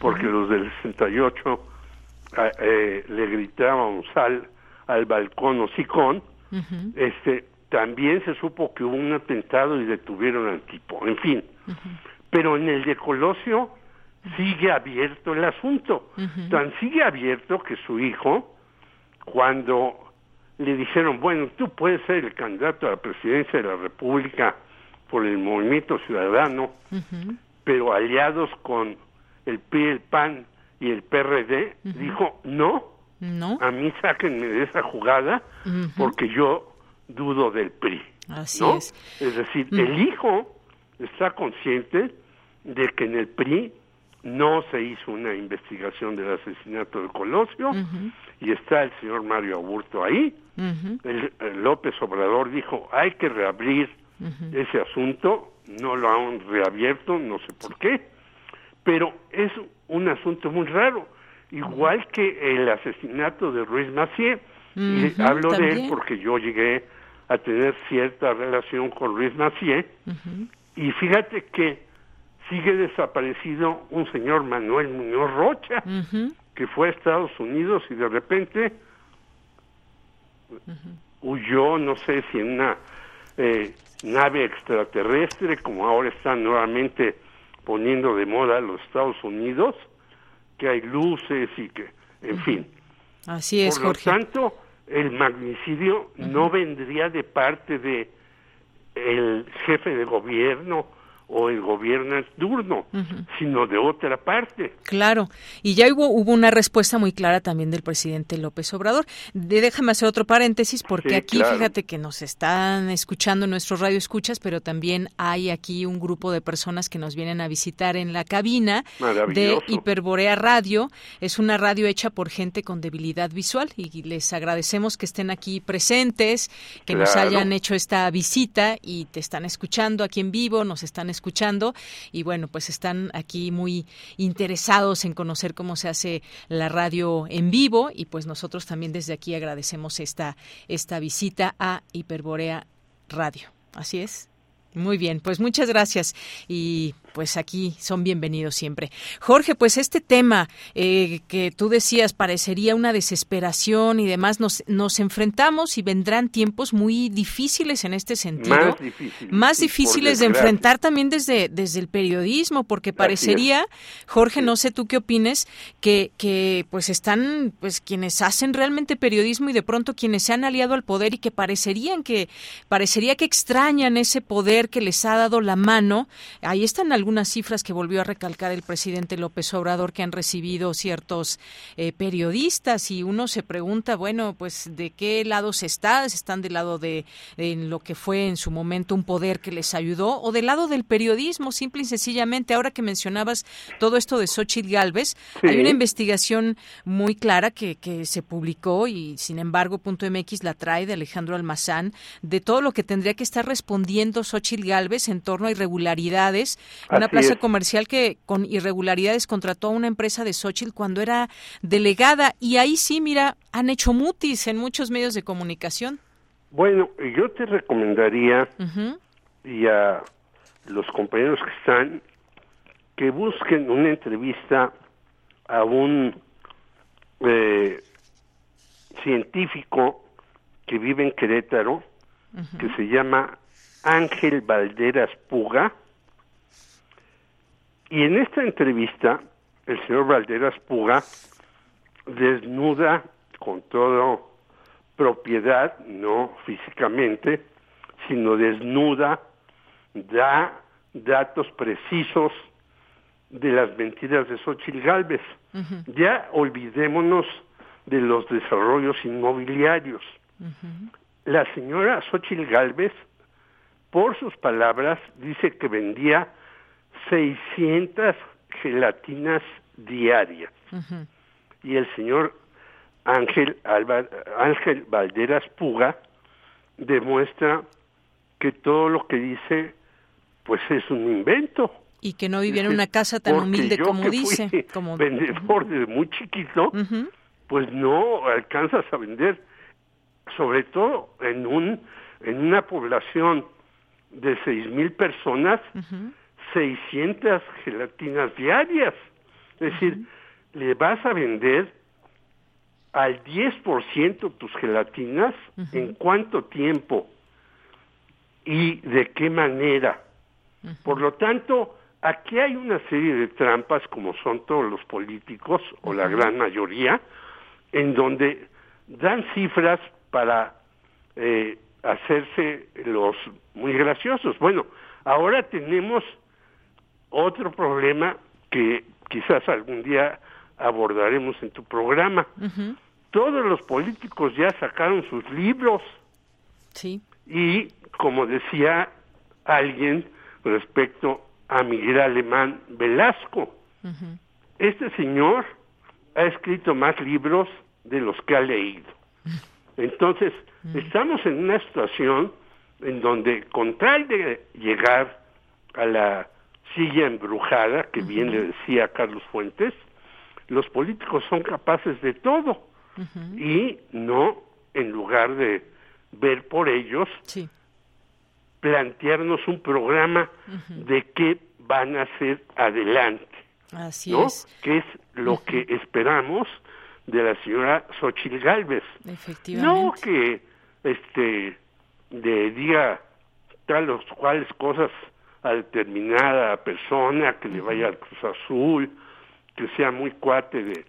porque los del 68 eh, le gritábamos al, al balcón hocicón, este, también se supo que hubo un atentado y detuvieron al tipo, en fin. Pero en el de Colosio sigue abierto el asunto. Tan sigue abierto que su hijo, cuando le dijeron, bueno, tú puedes ser el candidato a la presidencia de la República por el movimiento ciudadano, pero aliados con el PRI, el PAN y el PRD, dijo, no, no, a mí sáquenme de esa jugada porque yo dudo del PRI. Así ¿no? es. Es decir, Mm. el hijo está consciente de que en el PRI no se hizo una investigación del asesinato de Colosio y está el señor Mario Aburto ahí. El, el López Obrador dijo, hay que reabrir ese asunto, no lo han reabierto, no sé por qué, pero es un asunto muy raro, igual que el asesinato de Ruiz Macié. Y hablo de él porque yo llegué a tener cierta relación con Ruiz Macié. Y fíjate que sigue desaparecido un señor Manuel Muñoz Rocha que fue a Estados Unidos y de repente huyó, no sé si en una eh, nave extraterrestre, como ahora están nuevamente poniendo de moda los Estados Unidos, que hay luces y que, en fin. Así es, Por lo tanto, el magnicidio no vendría de parte de el jefe de gobierno o el gobierno turno, sino de otra parte. Claro, y ya hubo, hubo una respuesta muy clara también del presidente López Obrador. De, déjame hacer otro paréntesis, porque aquí fíjate que nos están escuchando nuestros radioescuchas, pero también hay aquí un grupo de personas que nos vienen a visitar en la cabina de Hiperborea Radio. Es una radio hecha por gente con debilidad visual y les agradecemos que estén aquí presentes, que nos hayan hecho esta visita y te están escuchando aquí en vivo, nos están escuchando y bueno, pues están aquí muy interesados en conocer cómo se hace la radio en vivo y pues nosotros también desde aquí agradecemos esta, esta visita a Hiperborea Radio. Así es. Muy bien, pues muchas gracias y pues aquí son bienvenidos siempre. Jorge, pues este tema eh, que tú decías parecería una desesperación y demás, nos, nos enfrentamos y vendrán tiempos muy difíciles en este sentido. Más difíciles. Más difíciles de enfrentar también desde, desde el periodismo, porque parecería, Jorge, no sé tú qué opines, que, que pues están pues quienes hacen realmente periodismo y de pronto quienes se han aliado al poder y que parecerían que, parecería que extrañan ese poder que les ha dado la mano. Ahí están algunos algunas cifras que volvió a recalcar el presidente López Obrador que han recibido ciertos eh, periodistas y uno se pregunta, bueno, pues de qué lado se está, si están del lado de, lo que fue en su momento un poder que les ayudó o del lado del periodismo, simple y sencillamente. Ahora que mencionabas todo esto de Xochitl Galvez, hay una investigación muy clara que, que se publicó y sin embargo punto MX la trae de Alejandro Almazán de todo lo que tendría que estar respondiendo Xochitl Galvez en torno a irregularidades una plaza comercial que con irregularidades contrató a una empresa de Xochitl cuando era delegada. Y ahí sí, mira, han hecho mutis en muchos medios de comunicación. Bueno, yo te recomendaría y a los compañeros que están que busquen una entrevista a un eh, científico que vive en Querétaro, que se llama Ángel Valderas Puga, y en esta entrevista, el señor Valderas Puga desnuda con toda propiedad, no físicamente, sino desnuda, da datos precisos de las mentiras de Xochitl Galvez. Ya olvidémonos de los desarrollos inmobiliarios. La señora Xochitl Galvez, por sus palabras, dice que vendía 600 gelatinas diarias. Y el señor Ángel, Ángel Valderas Puga demuestra que todo lo que dice pues es un invento. Y que no vivía en una casa tan humilde como dice. como vendedor desde muy chiquito, pues no alcanzas a vender, sobre todo en un en una población de seis mil personas, 600 gelatinas diarias. Es decir, le vas a vender al 10% tus gelatinas en cuánto tiempo y de qué manera. Por lo tanto, aquí hay una serie de trampas, como son todos los políticos, o la gran mayoría, en donde dan cifras para eh, hacerse los muy graciosos. Bueno, ahora tenemos otro problema que quizás algún día abordaremos en tu programa. Todos los políticos ya sacaron sus libros. Sí. Y como decía alguien respecto a Miguel Alemán Velasco, este señor ha escrito más libros de los que ha leído. Entonces, estamos en una situación en donde, con tal de llegar a la silla embrujada, que bien le decía Carlos Fuentes, los políticos son capaces de todo y no, en lugar de ver por ellos, plantearnos un programa de qué van a hacer adelante. Así es. Que es lo que esperamos de la señora Xochitl Galvez. Efectivamente. No que este de diga tal o cuales cosas a determinada persona que le vaya al Cruz Azul, que sea muy cuate de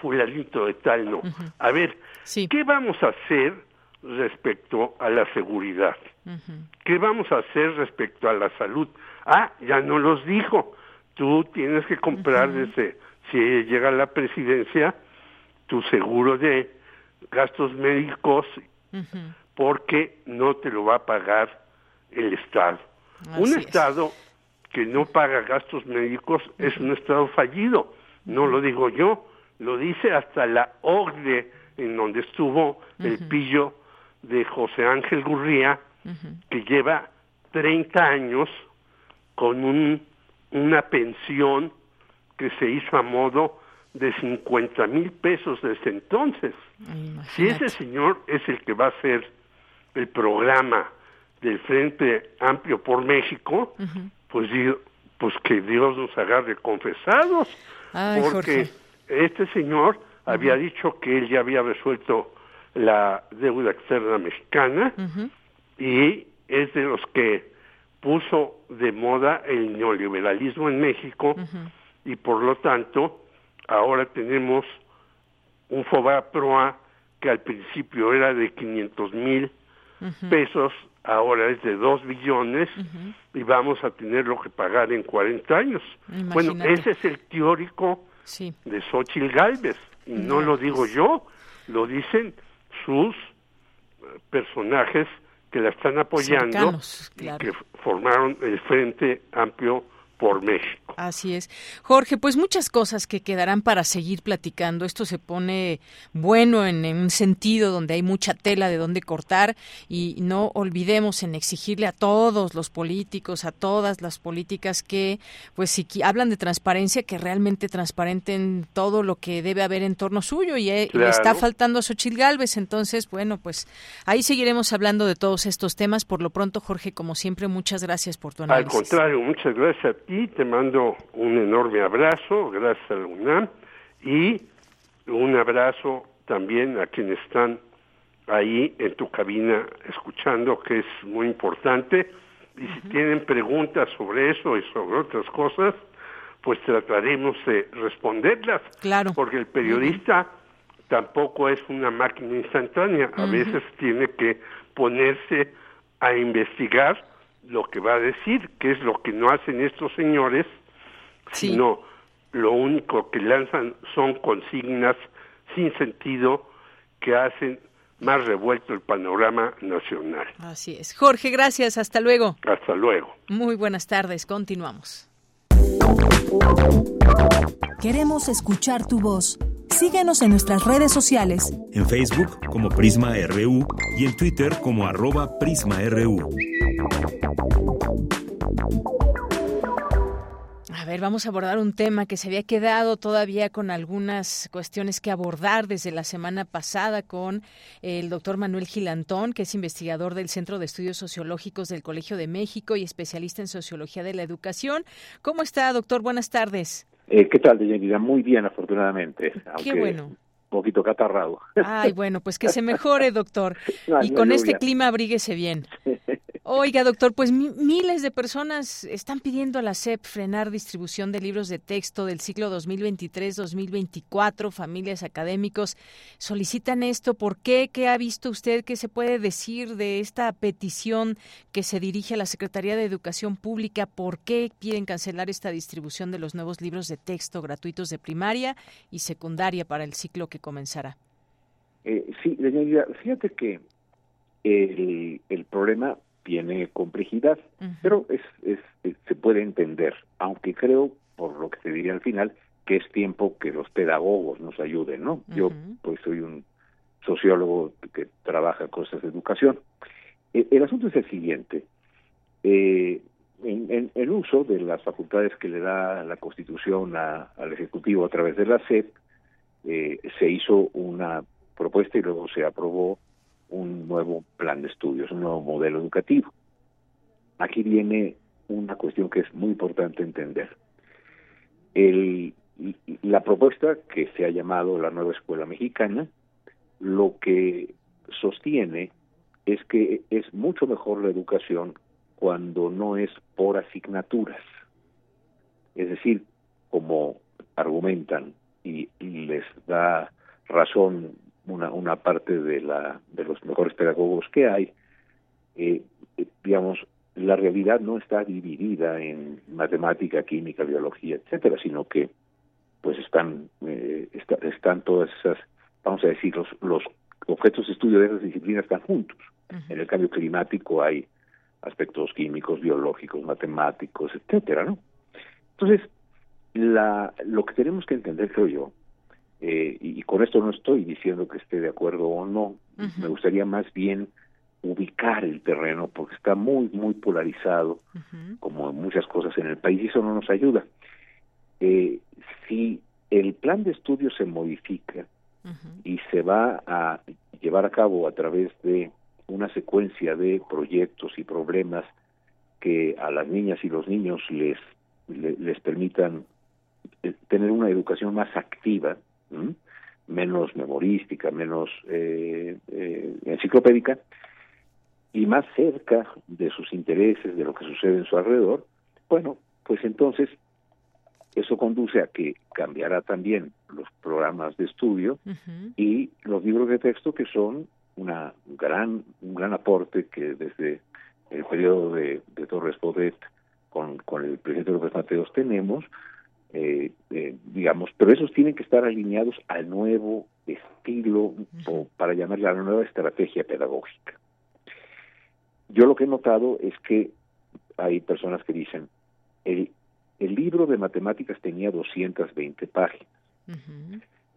fulanito de tal, no. A ver, ¿qué vamos a hacer respecto a la seguridad? ¿Qué vamos a hacer respecto a la salud? Ah, ya no los dijo. Tú tienes que comprar desde, si llega a la presidencia, tu seguro de gastos médicos porque no te lo va a pagar el Estado. Un Estado que no paga gastos médicos es un Estado fallido. No lo digo yo, lo dice hasta la OCDE, en donde estuvo el pillo de José Ángel Gurría, que lleva 30 años con un, una pensión que se hizo a modo de 50 mil pesos desde entonces. Si ese señor es el que va a hacer el programa del Frente Amplio por México, pues, pues que Dios nos agarre confesados, porque este señor había dicho que él ya había resuelto la deuda externa mexicana y es de los que puso de moda el neoliberalismo en México y por lo tanto ahora tenemos un FOBAPROA que al principio era de 500 mil pesos, ahora es de 2 billones y vamos a tener lo que pagar en 40 años. Bueno, ese es el teórico de Xochitl Galvez y no lo digo yo, lo dicen sus eh, personajes que la están apoyando y que formaron el Frente Amplio por México. Así es. Jorge, pues muchas cosas que quedarán para seguir platicando. Esto se pone bueno en, un sentido donde hay mucha tela de donde cortar y no olvidemos en exigirle a todos los políticos, a todas las políticas que, pues si hablan de transparencia, que realmente transparenten todo lo que debe haber en torno suyo y eh, le está faltando a Xochil Gálvez. Entonces, bueno, pues ahí seguiremos hablando de todos estos temas. Por lo pronto, Jorge, como siempre, muchas gracias por tu análisis. Al contrario, muchas gracias y te mando un enorme abrazo, gracias a la UNAM, y un abrazo también a quienes están ahí en tu cabina escuchando, que es muy importante. Y si tienen preguntas sobre eso y sobre otras cosas, pues trataremos de responderlas. Claro. Porque el periodista tampoco es una máquina instantánea. A veces tiene que ponerse a investigar lo que va a decir, que es lo que no hacen estos señores, sino lo único que lanzan son consignas sin sentido que hacen más revuelto el panorama nacional. Así es. Jorge, gracias. Hasta luego. Hasta luego. Muy buenas tardes. Continuamos. Queremos escuchar tu voz. Síguenos en nuestras redes sociales. En Facebook como Prisma RU y en Twitter como arroba PrismaRU. A ver, vamos a abordar un tema que se había quedado todavía con algunas cuestiones que abordar desde la semana pasada con el doctor Manuel Gilantón, que es investigador del Centro de Estudios Sociológicos del Colegio de México y especialista en Sociología de la Educación. ¿Cómo está, doctor? Buenas tardes. Eh, ¿Qué tal, Deyanira? Muy bien, afortunadamente. Qué bueno. Poquito catarrado. Ay, bueno, pues que se mejore, doctor. y con este clima abríguese bien. Oiga, doctor, pues miles de personas están pidiendo a la SEP frenar distribución de libros de texto del ciclo 2023-2024. Familias académicos solicitan esto. ¿Por qué? ¿Qué ha visto usted? ¿Qué se puede decir de esta petición que se dirige a la Secretaría de Educación Pública? ¿Por qué piden cancelar esta distribución de los nuevos libros de texto gratuitos de primaria y secundaria para el ciclo que comenzará? Eh, sí, fíjate que el, el problema tiene complejidad, pero es, es, se puede entender, aunque creo, por lo que se diría al final, que es tiempo que los pedagogos nos ayuden, ¿no? Yo pues soy un sociólogo que trabaja cosas de educación. E, el asunto es el siguiente. Eh, en, en, uso de las facultades que le da la Constitución al Ejecutivo a través de la SEP, eh, se hizo una propuesta y luego se aprobó un nuevo plan de estudios, un nuevo modelo educativo. Aquí viene una cuestión que es muy importante entender. La propuesta que se ha llamado la nueva escuela mexicana, lo que sostiene es que es mucho mejor la educación cuando no es por asignaturas. Es decir, como argumentan y les da razón una, una parte de, la, de los mejores pedagogos que hay, eh, eh, digamos, la realidad no está dividida en matemática, química, biología, etcétera, sino que pues están eh, están todas esas, vamos a decir, los, los objetos de estudio de esas disciplinas están juntos. En el cambio climático hay aspectos químicos, biológicos, matemáticos, etcétera, ¿no? Entonces, la, lo que tenemos que entender, creo yo, eh, y, con esto no estoy diciendo que esté de acuerdo o no, me gustaría más bien ubicar el terreno porque está muy, muy polarizado, como muchas cosas en el país, y eso no nos ayuda. Eh, si el plan de estudio se modifica y se va a llevar a cabo a través de una secuencia de proyectos y problemas que a las niñas y los niños les les, permitan tener una educación más activa, menos memorística, menos eh, eh, enciclopédica y más cerca de sus intereses, de lo que sucede en su alrededor, bueno, pues entonces eso conduce a que cambiará también los programas de estudio y los libros de texto que son una gran un gran aporte que desde el periodo de, de Torres Bodet con, con el presidente López Mateos tenemos eh, eh, digamos, pero esos tienen que estar alineados al nuevo estilo, o para llamarla a la nueva estrategia pedagógica. Yo lo que he notado es que hay personas que dicen, el, el libro de matemáticas tenía 220 páginas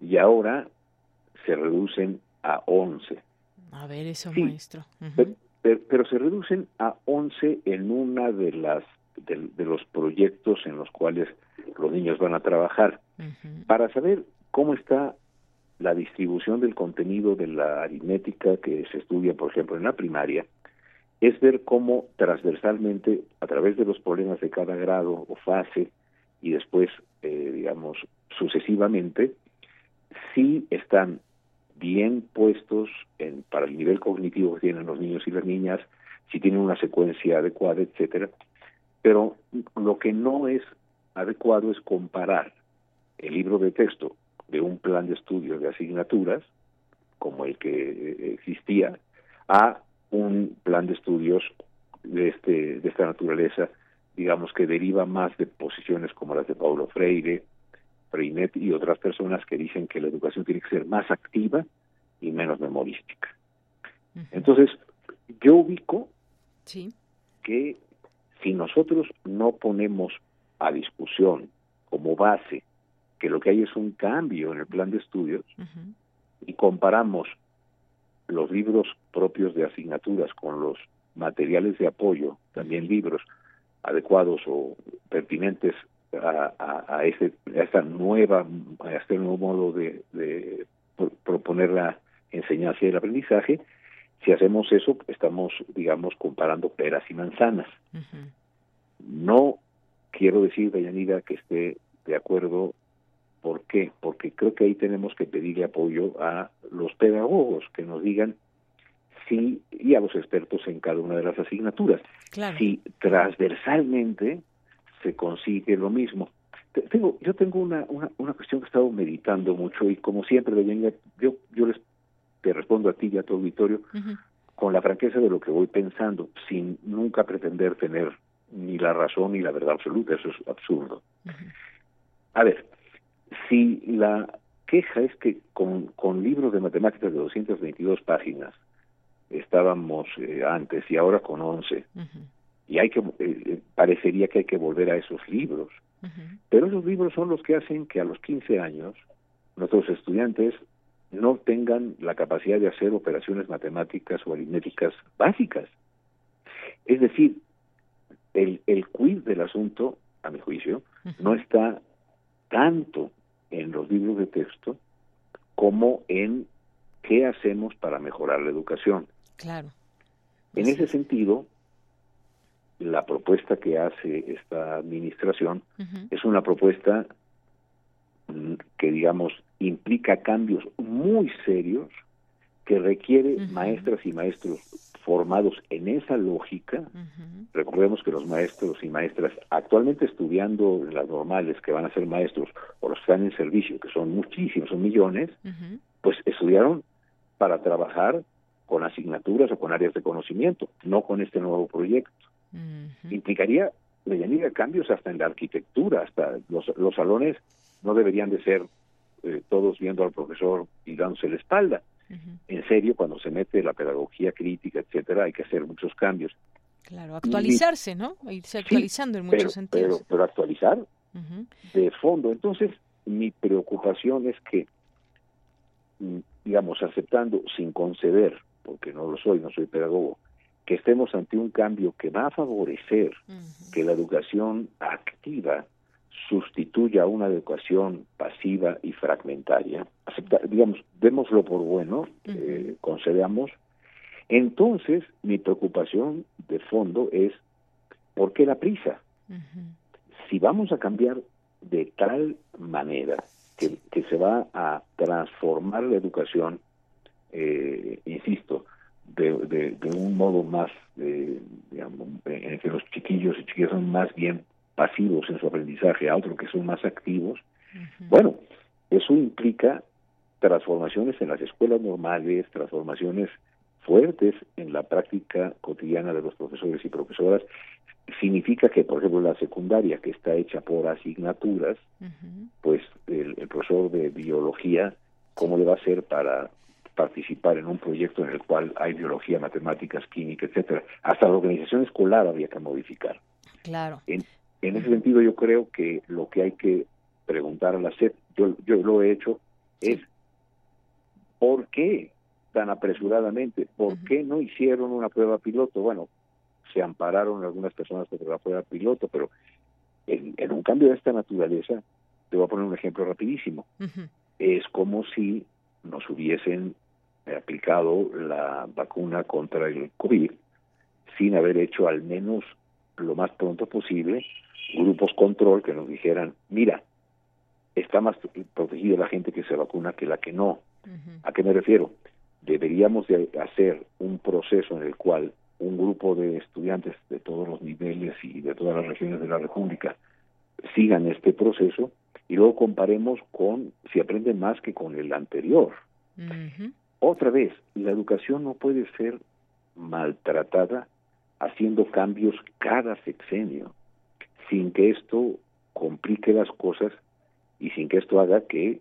y ahora se reducen a 11. A ver eso, maestro. pero, se reducen a 11 en una de las de, los proyectos en los cuales los niños van a trabajar. Para saber cómo está la distribución del contenido de la aritmética que se estudia, por ejemplo, en la primaria, es ver cómo transversalmente, a través de los problemas de cada grado o fase, y después, eh, digamos, sucesivamente, si están bien puestos en, para el nivel cognitivo que tienen los niños y las niñas, si tienen una secuencia adecuada, etcétera. Pero lo que no es adecuado es comparar el libro de texto de un plan de estudio de asignaturas, como el que eh, existía, a un plan de estudios de, este, de esta naturaleza, digamos que deriva más de posiciones como las de Paulo Freire, Freinet y otras personas que dicen que la educación tiene que ser más activa y menos memorística. Entonces, yo ubico que si nosotros no ponemos a discusión como base que lo que hay es un cambio en el plan de estudios y comparamos los libros propios de asignaturas con los materiales de apoyo, también libros adecuados o pertinentes a, a, a, este, esta nueva, a este nuevo modo de, de proponer la enseñanza y el aprendizaje, si hacemos eso, estamos, digamos, comparando peras y manzanas. No quiero decir, Dayanida, que esté de acuerdo. ¿Por qué? Porque creo que ahí tenemos que pedirle apoyo a los pedagogos que nos digan si, y a los expertos en cada una de las asignaturas, si transversalmente se consigue lo mismo. Tengo, yo tengo una, una, una cuestión que he estado meditando mucho y como siempre, Dayanida, yo, yo les te respondo a ti y a tu auditorio con la franqueza de lo que voy pensando, sin nunca pretender tener ni la razón ni la verdad absoluta, eso es absurdo. A ver, si la queja es que con, con libros de matemáticas de 222 páginas estábamos eh, antes y ahora con 11, y hay que eh, eh, parecería que hay que volver a esos libros, pero esos libros son los que hacen que a los 15 años nuestros estudiantes no tengan la capacidad de hacer operaciones matemáticas o aritméticas básicas. Es decir, el, el quiz del asunto, a mi juicio, no está tanto en los libros de texto como en qué hacemos para mejorar la educación. Claro. En ese sentido, la propuesta que hace esta administración es una propuesta mm, que, digamos, implica cambios muy serios que requiere maestras y maestros formados en esa lógica. Recordemos que los maestros y maestras actualmente estudiando en las normales que van a ser maestros o los que están en servicio, que son muchísimos, son millones, pues estudiaron para trabajar con asignaturas o con áreas de conocimiento, no con este nuevo proyecto. Implicaría, medianía cambios hasta en la arquitectura, hasta los, los salones no deberían de ser eh, todos viendo al profesor y dándose la espalda. En serio, cuando se mete la pedagogía crítica, etcétera, hay que hacer muchos cambios. Claro, actualizarse, ¿no? Irse actualizando en muchos sentidos. Pero, pero actualizar de fondo. Entonces, mi preocupación es que, mm, digamos, aceptando sin conceder, porque no lo soy, no soy pedagogo, que estemos ante un cambio que va a favorecer que la educación activa sustituya una educación pasiva y fragmentaria, digamos, démoslo por bueno, eh, concedamos, entonces mi preocupación de fondo es, ¿por qué la prisa? Si vamos a cambiar de tal manera que, que se va a transformar la educación, eh, insisto, de, de, un modo más, eh, digamos, en que los chiquillos y chiquillas son más bien pasivos en su aprendizaje a otros que son más activos, bueno, eso implica transformaciones en las escuelas normales, transformaciones fuertes en la práctica cotidiana de los profesores y profesoras. Significa que, por ejemplo, la secundaria, que está hecha por asignaturas, pues el, el, profesor de biología, ¿cómo le va a hacer para participar en un proyecto en el cual hay biología, matemáticas, química, etcétera? Hasta la organización escolar habría que modificar. Claro. En, en ese sentido, yo creo que lo que hay que preguntar a la SED, yo, yo lo he hecho, es ¿por qué tan apresuradamente? ¿Por qué no hicieron una prueba piloto? Bueno, se ampararon algunas personas por la prueba piloto, pero en, un cambio de esta naturaleza, te voy a poner un ejemplo rapidísimo. Es como si nos hubiesen aplicado la vacuna contra el COVID sin haber hecho al menos lo más pronto posible grupos control que nos dijeran, mira, está más protegida la gente que se vacuna que la que no. ¿A qué me refiero? Deberíamos de hacer un proceso en el cual un grupo de estudiantes de todos los niveles y de todas las regiones de la República sigan este proceso y luego comparemos con si aprenden más que con el anterior. Otra vez, la educación no puede ser maltratada haciendo cambios cada sexenio sin que esto complique las cosas y sin que esto haga que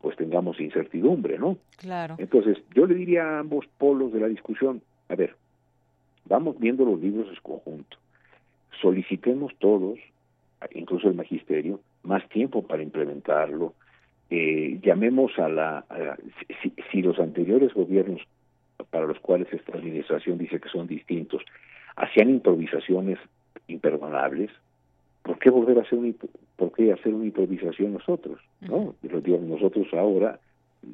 pues tengamos incertidumbre, ¿no? Claro. Entonces, yo le diría a ambos polos de la discusión, a ver, vamos viendo los libros en conjunto. Solicitemos todos, incluso el magisterio, más tiempo para implementarlo. Eh, llamemos a la... si, si, los anteriores gobiernos para los cuales esta administración dice que son distintos, hacían improvisaciones imperdonables, ¿por qué volver a hacer un, por qué hacer una improvisación nosotros? ¿no? Lo nosotros ahora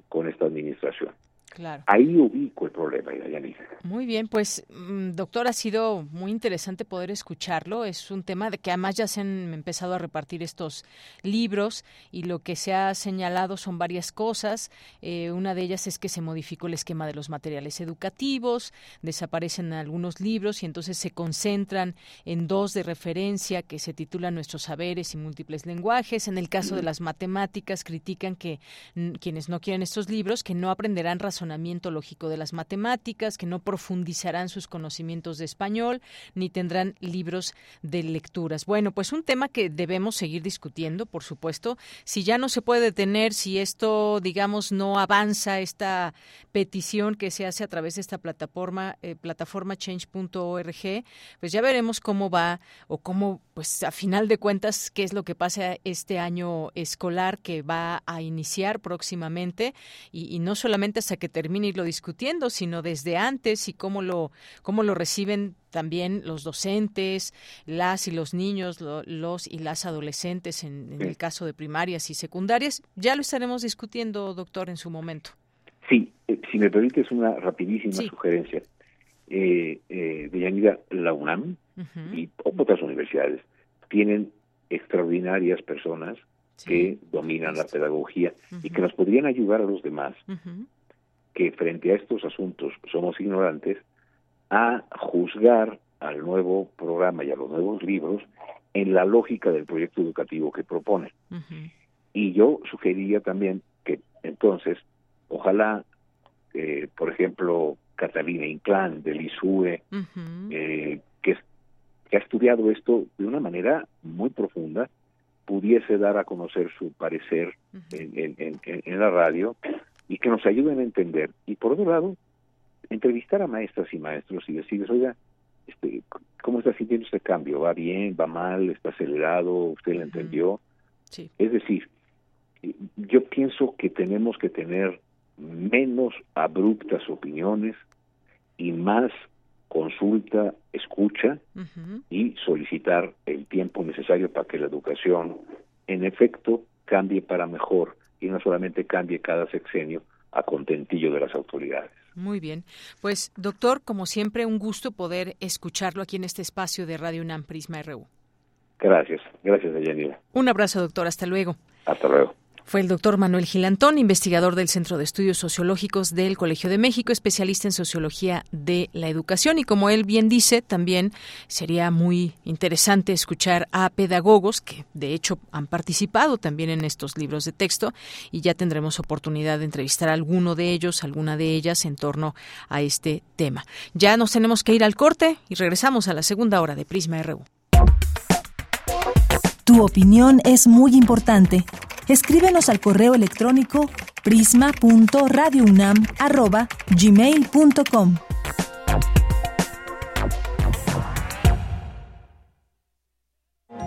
con esta administración. Claro. Ahí ubico el problema, Yanira. Muy bien, pues, mm, doctor, ha sido muy interesante poder escucharlo. Es un tema de que además ya se han empezado a repartir estos libros y lo que se ha señalado son varias cosas. Eh, una de ellas es que se modificó el esquema de los materiales educativos, desaparecen algunos libros y entonces se concentran en dos de referencia que se titulan Nuestros saberes y múltiples lenguajes. En el caso de las matemáticas, critican que quienes no quieren estos libros, que no aprenderán razón lógico de las matemáticas, que no profundizarán sus conocimientos de español, ni tendrán libros de lecturas. Bueno, pues un tema que debemos seguir discutiendo, por supuesto. Si ya no se puede detener, si esto, digamos, no avanza, esta petición que se hace a través de esta plataforma, eh, plataforma change.org, pues ya veremos cómo va o cómo, pues a final de cuentas, qué es lo que pasa este año escolar que va a iniciar próximamente y, y no solamente hasta que termine irlo discutiendo, sino desde antes y cómo lo, cómo lo reciben también los docentes, las y los niños, los y las adolescentes en, el caso de primarias y secundarias. Ya lo estaremos discutiendo, doctor, en su momento. Sí, eh, si me permites una rapidísima sugerencia. Eh, eh, la UNAM y otras universidades tienen extraordinarias personas que dominan la pedagogía y que nos podrían ayudar a los demás que frente a estos asuntos somos ignorantes, a juzgar al nuevo programa y a los nuevos libros en la lógica del proyecto educativo que propone. Y yo sugeriría también que entonces, ojalá, eh, por ejemplo, Catalina Inclán del ISUE, eh, que ha estudiado esto de una manera muy profunda, pudiese dar a conocer su parecer en, la radio y que nos ayuden a entender. Y por otro lado, entrevistar a maestras y maestros y decirles, oiga, este, ¿cómo está sintiendo este cambio? ¿Va bien? ¿Va mal? ¿Está acelerado? ¿Usted lo entendió? Es decir, yo pienso que tenemos que tener menos abruptas opiniones y más consulta, escucha y solicitar el tiempo necesario para que la educación, en efecto, cambie para mejor y no solamente cambie cada sexenio a contentillo de las autoridades. Muy bien. Pues, doctor, como siempre, un gusto poder escucharlo aquí en este espacio de Radio UNAM Prisma RU. Gracias, gracias, Deyanira. Un abrazo, doctor. Hasta luego. Hasta luego. Fue el doctor Manuel Gilantón, investigador del Centro de Estudios Sociológicos del Colegio de México, especialista en sociología de la educación. Y como él bien dice, también sería muy interesante escuchar a pedagogos que, de hecho, han participado también en estos libros de texto y ya tendremos oportunidad de entrevistar a alguno de ellos, alguna de ellas en torno a este tema. Ya nos tenemos que ir al corte y regresamos a la segunda hora de Prisma RU. Tu opinión es muy importante. Escríbenos al correo electrónico prisma.radiounam@gmail.com.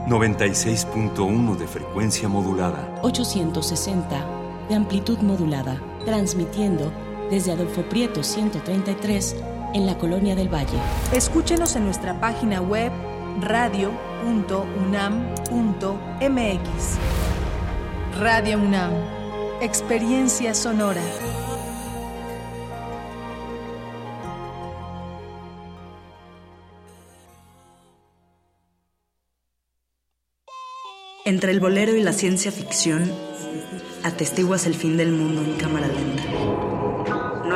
...96.1 de frecuencia modulada... ...860 de amplitud modulada... ...transmitiendo desde Adolfo Prieto 133... ...en la Colonia del Valle. Escúchenos en nuestra página web... ...radio.unam.mx Radio UNAM, Experiencia Sonora. Entre el bolero y la ciencia ficción, atestiguas el fin del mundo en cámara lenta.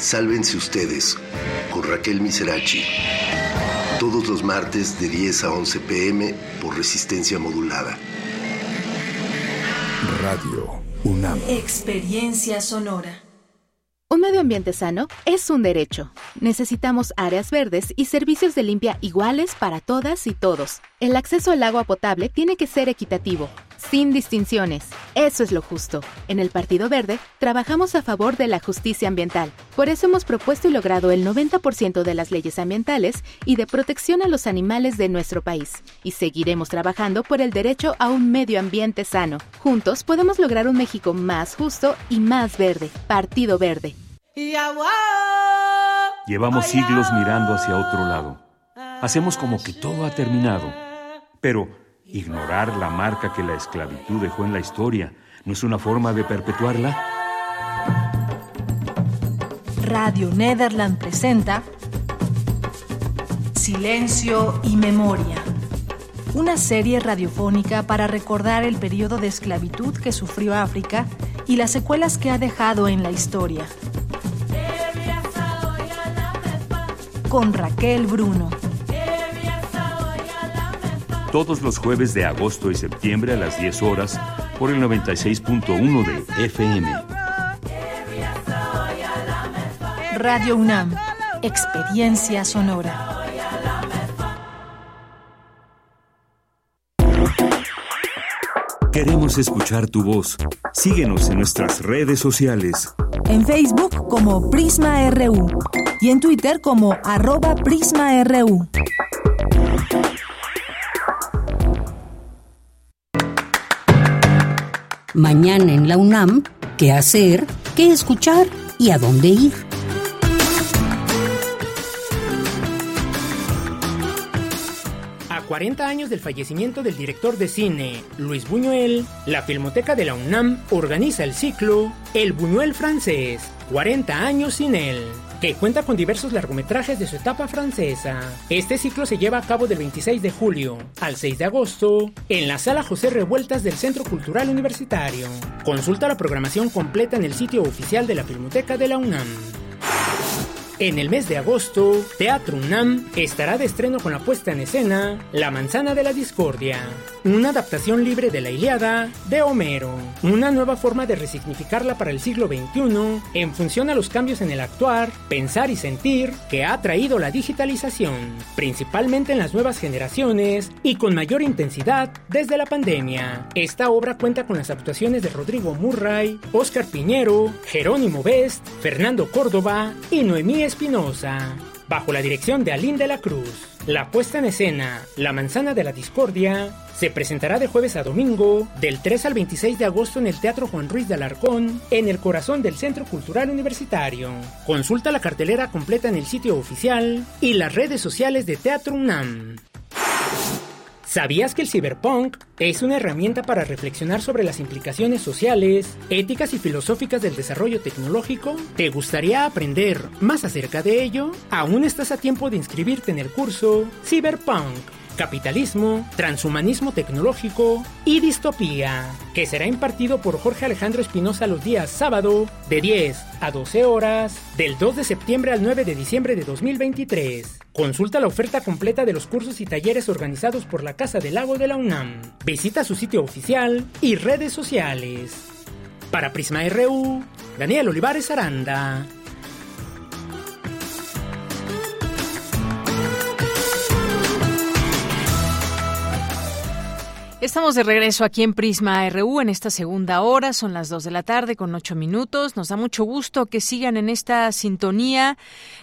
Sálvense ustedes con Raquel Miserachi todos los martes de 10 a 11 pm por resistencia modulada. Radio UNAM. Experiencia sonora. Un medio ambiente sano es un derecho. Necesitamos áreas verdes y servicios de limpia iguales para todas y todos. El acceso al agua potable tiene que ser equitativo sin distinciones. Eso es lo justo. En el Partido Verde trabajamos a favor de la justicia ambiental. Por eso hemos propuesto y logrado el 90% de las leyes ambientales y de protección a los animales de nuestro país. Y seguiremos trabajando por el derecho a un medio ambiente sano. Juntos podemos lograr un México más justo y más verde. Partido Verde. Llevamos siglos mirando hacia otro lado. Hacemos como que todo ha terminado. Pero Ignorar la marca que la esclavitud dejó en la historia no es una forma de perpetuarla. Radio Nederland presenta Silencio y Memoria. Una serie radiofónica para recordar el periodo de esclavitud que sufrió África y las secuelas que ha dejado en la historia. Con Raquel Bruno todos los jueves de agosto y septiembre a las 10 horas por el 96.1 de FM. Radio UNAM, Experiencia Sonora. Queremos escuchar tu voz. Síguenos en nuestras redes sociales. En Facebook como Prisma RU y en Twitter como arroba PrismaRU. Mañana en la UNAM, ¿qué hacer? ¿Qué escuchar? ¿Y a dónde ir? A 40 años del fallecimiento del director de cine Luis Buñuel, la Filmoteca de la UNAM organiza el ciclo El Buñuel francés, 40 años sin él que cuenta con diversos largometrajes de su etapa francesa. Este ciclo se lleva a cabo del 26 de julio al 6 de agosto en la Sala José Revueltas del Centro Cultural Universitario. Consulta la programación completa en el sitio oficial de la Filmoteca de la UNAM. En el mes de agosto, Teatro UNAM estará de estreno con la puesta en escena La Manzana de la Discordia, una adaptación libre de la Iliada de Homero, una nueva forma de resignificarla para el siglo XXI en función a los cambios en el actuar, pensar y sentir que ha traído la digitalización, principalmente en las nuevas generaciones y con mayor intensidad desde la pandemia. Esta obra cuenta con las actuaciones de Rodrigo Murray, Oscar Piñero, Jerónimo Best, Fernando Córdoba y Noemí Espinosa, bajo la dirección de Aline de la Cruz. La puesta en escena, La Manzana de la Discordia, se presentará de jueves a domingo, del 3 al 26 de agosto en el Teatro Juan Ruiz de Alarcón, en el corazón del Centro Cultural Universitario. Consulta la cartelera completa en el sitio oficial y las redes sociales de Teatro UNAM. ¿Sabías que el cyberpunk es una herramienta para reflexionar sobre las implicaciones sociales, éticas y filosóficas del desarrollo tecnológico? ¿Te gustaría aprender más acerca de ello? Aún estás a tiempo de inscribirte en el curso Cyberpunk Capitalismo, Transhumanismo Tecnológico y Distopía, que será impartido por Jorge Alejandro Espinosa los días sábado de 10 a 12 horas del 2 de septiembre al 9 de diciembre de 2023. Consulta la oferta completa de los cursos y talleres organizados por la Casa del Lago de la UNAM. Visita su sitio oficial y redes sociales. Para Prisma RU, Daniel Olivares Aranda. Estamos de regreso aquí en Prisma RU en esta segunda hora, son las dos de la tarde con ocho minutos. Nos da mucho gusto que sigan en esta sintonía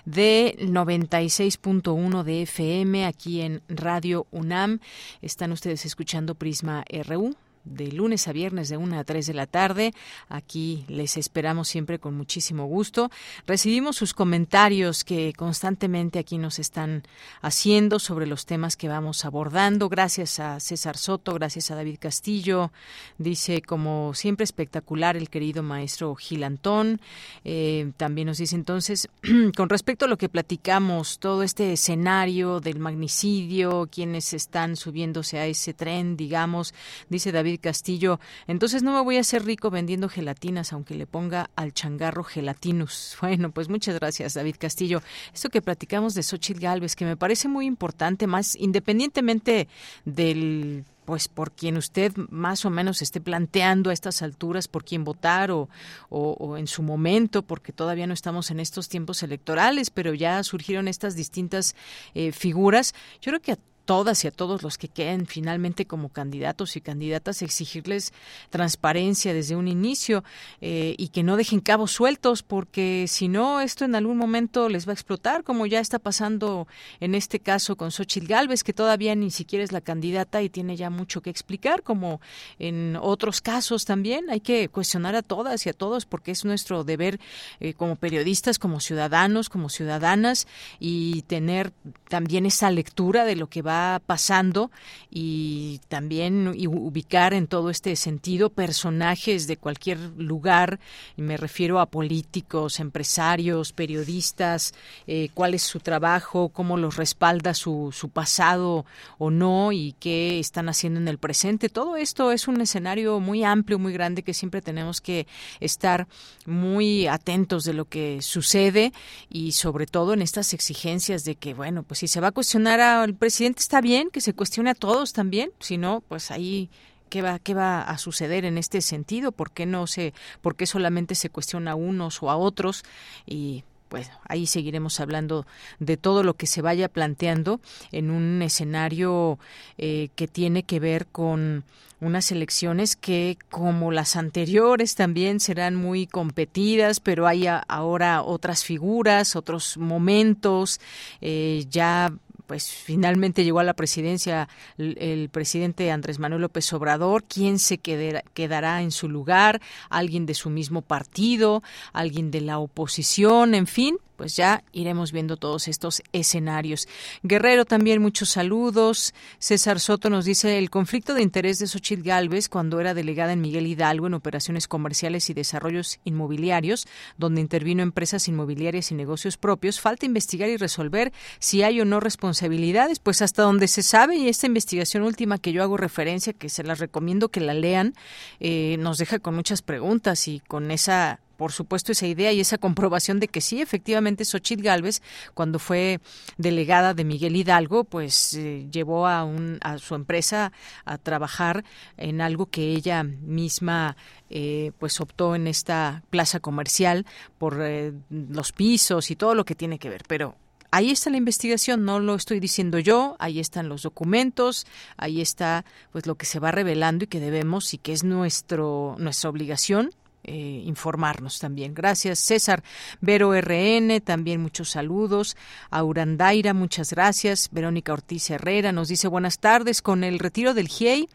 de 96.1 de FM aquí en Radio UNAM. Están ustedes escuchando Prisma RU de lunes a viernes de 1 a 3 de la tarde. Aquí les esperamos siempre con muchísimo gusto. Recibimos sus comentarios que constantemente aquí nos están haciendo sobre los temas que vamos abordando. Gracias a César Soto, gracias a David Castillo. Dice, como siempre, espectacular el querido maestro Gil Antón. Eh, también nos dice entonces, con respecto a lo que platicamos, todo este escenario del magnicidio, quienes están subiéndose a ese tren, digamos, dice David Castillo, entonces no me voy a hacer rico vendiendo gelatinas, aunque le ponga al changarro gelatinus. Bueno, pues muchas gracias, David Castillo. Esto que platicamos de Xochitl Galvez, que me parece muy importante, más independientemente del pues por quien usted más o menos esté planteando a estas alturas por quién votar o, o, en su momento, porque todavía no estamos en estos tiempos electorales, pero ya surgieron estas distintas eh, figuras. Yo creo que a todas y a todos los que queden finalmente como candidatos y candidatas, exigirles transparencia desde un inicio eh, y que no dejen cabos sueltos, porque si no, esto en algún momento les va a explotar, como ya está pasando en este caso con Xochitl Galvez, que todavía ni siquiera es la candidata y tiene ya mucho que explicar, como en otros casos también. Hay que cuestionar a todas y a todos, porque es nuestro deber eh, como periodistas, como ciudadanos, como ciudadanas, y tener también esa lectura de lo que va pasando y también ubicar en todo este sentido personajes de cualquier lugar, me refiero a políticos, empresarios, periodistas, eh, cuál es su trabajo, cómo los respalda su, su pasado o no y qué están haciendo en el presente. Todo esto es un escenario muy amplio, muy grande que siempre tenemos que estar muy atentos de lo que sucede y sobre todo en estas exigencias de que, bueno, pues si se va a cuestionar al presidente está bien que se cuestione a todos también, si no, pues ahí qué va qué va a suceder en este sentido, por qué no se por qué solamente se cuestiona a unos o a otros y pues ahí seguiremos hablando de todo lo que se vaya planteando en un escenario eh, que tiene que ver con unas elecciones que como las anteriores también serán muy competidas, pero hay ahora otras figuras, otros momentos, eh, ya pues finalmente llegó a la presidencia el, presidente Andrés Manuel López Obrador, quién se quedará en su lugar, alguien de su mismo partido, alguien de la oposición, en fin, pues ya iremos viendo todos estos escenarios. Guerrero también muchos saludos. César Soto nos dice el conflicto de interés de Xochitl Galvez cuando era delegada en Miguel Hidalgo en operaciones comerciales y desarrollos inmobiliarios, donde intervino empresas inmobiliarias y negocios propios. Falta investigar y resolver si hay o no responsabilidades, pues hasta donde se sabe y esta investigación última que yo hago referencia, que se las recomiendo que la lean, eh, nos deja con muchas preguntas y con esa por supuesto, esa idea y esa comprobación de que sí, efectivamente, Xochitl Galvez, cuando fue delegada de Miguel Hidalgo, pues eh, llevó a, un, a su empresa a trabajar en algo que ella misma eh, pues optó en esta plaza comercial por eh, los pisos y todo lo que tiene que ver. Pero ahí está la investigación, no lo estoy diciendo yo, ahí están los documentos, ahí está pues lo que se va revelando y que debemos y que es nuestro nuestra obligación eh, informarnos también. Gracias, César. Vero RN, también muchos saludos. Aurandaira, muchas gracias. Verónica Ortiz Herrera nos dice buenas tardes. Con el retiro del GIEI,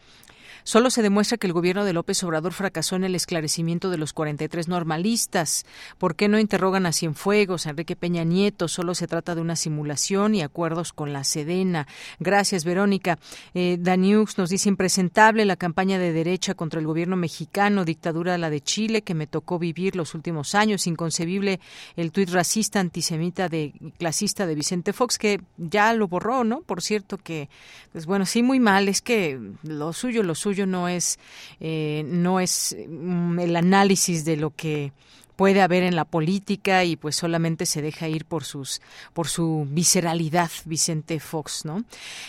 Solo se demuestra que el gobierno de López Obrador fracasó en el esclarecimiento de los 43 normalistas. ¿Por qué no interrogan a Cienfuegos, a Enrique Peña Nieto? Solo se trata de una simulación y acuerdos con la Sedena. Gracias, Verónica. Eh, Daniux nos dice impresentable la campaña de derecha contra el gobierno mexicano, dictadura la de Chile, que me tocó vivir los últimos años. Inconcebible el tuit racista, antisemita, de clasista de Vicente Fox, que ya lo borró, ¿no? Por cierto que, pues bueno, sí, muy mal. Es que lo suyo, lo suyo no es, eh, no es mm, el análisis de lo que puede haber en la política y pues solamente se deja ir por sus por su visceralidad Vicente Fox no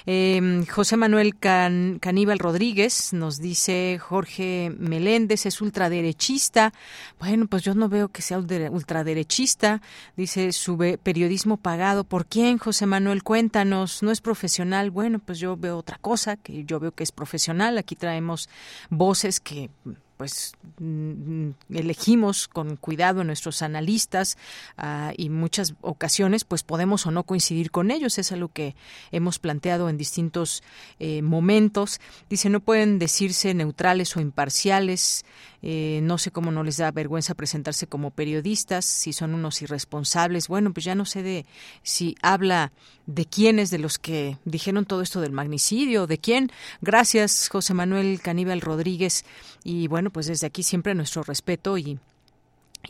em, José Manuel Caníbal Rodríguez nos dice Jorge Meléndez es ultraderechista bueno pues yo no veo que sea ultraderechista. Dice su periodismo pagado por quién José Manuel cuéntanos. No es profesional bueno pues yo veo otra cosa que yo veo que es profesional. Aquí traemos voces que pues mm, elegimos con cuidado nuestros analistas ah, y muchas ocasiones pues podemos o no coincidir con ellos. Es algo que hemos planteado en distintos eh, momentos. Dice no pueden decirse neutrales o imparciales eh, no sé cómo no les da vergüenza presentarse como periodistas si son unos irresponsables. Bueno pues ya no sé de si habla de quiénes de los que dijeron todo esto del magnicidio de quién. Gracias José Manuel Caníbal Rodríguez. Y bueno pues desde aquí siempre nuestro respeto y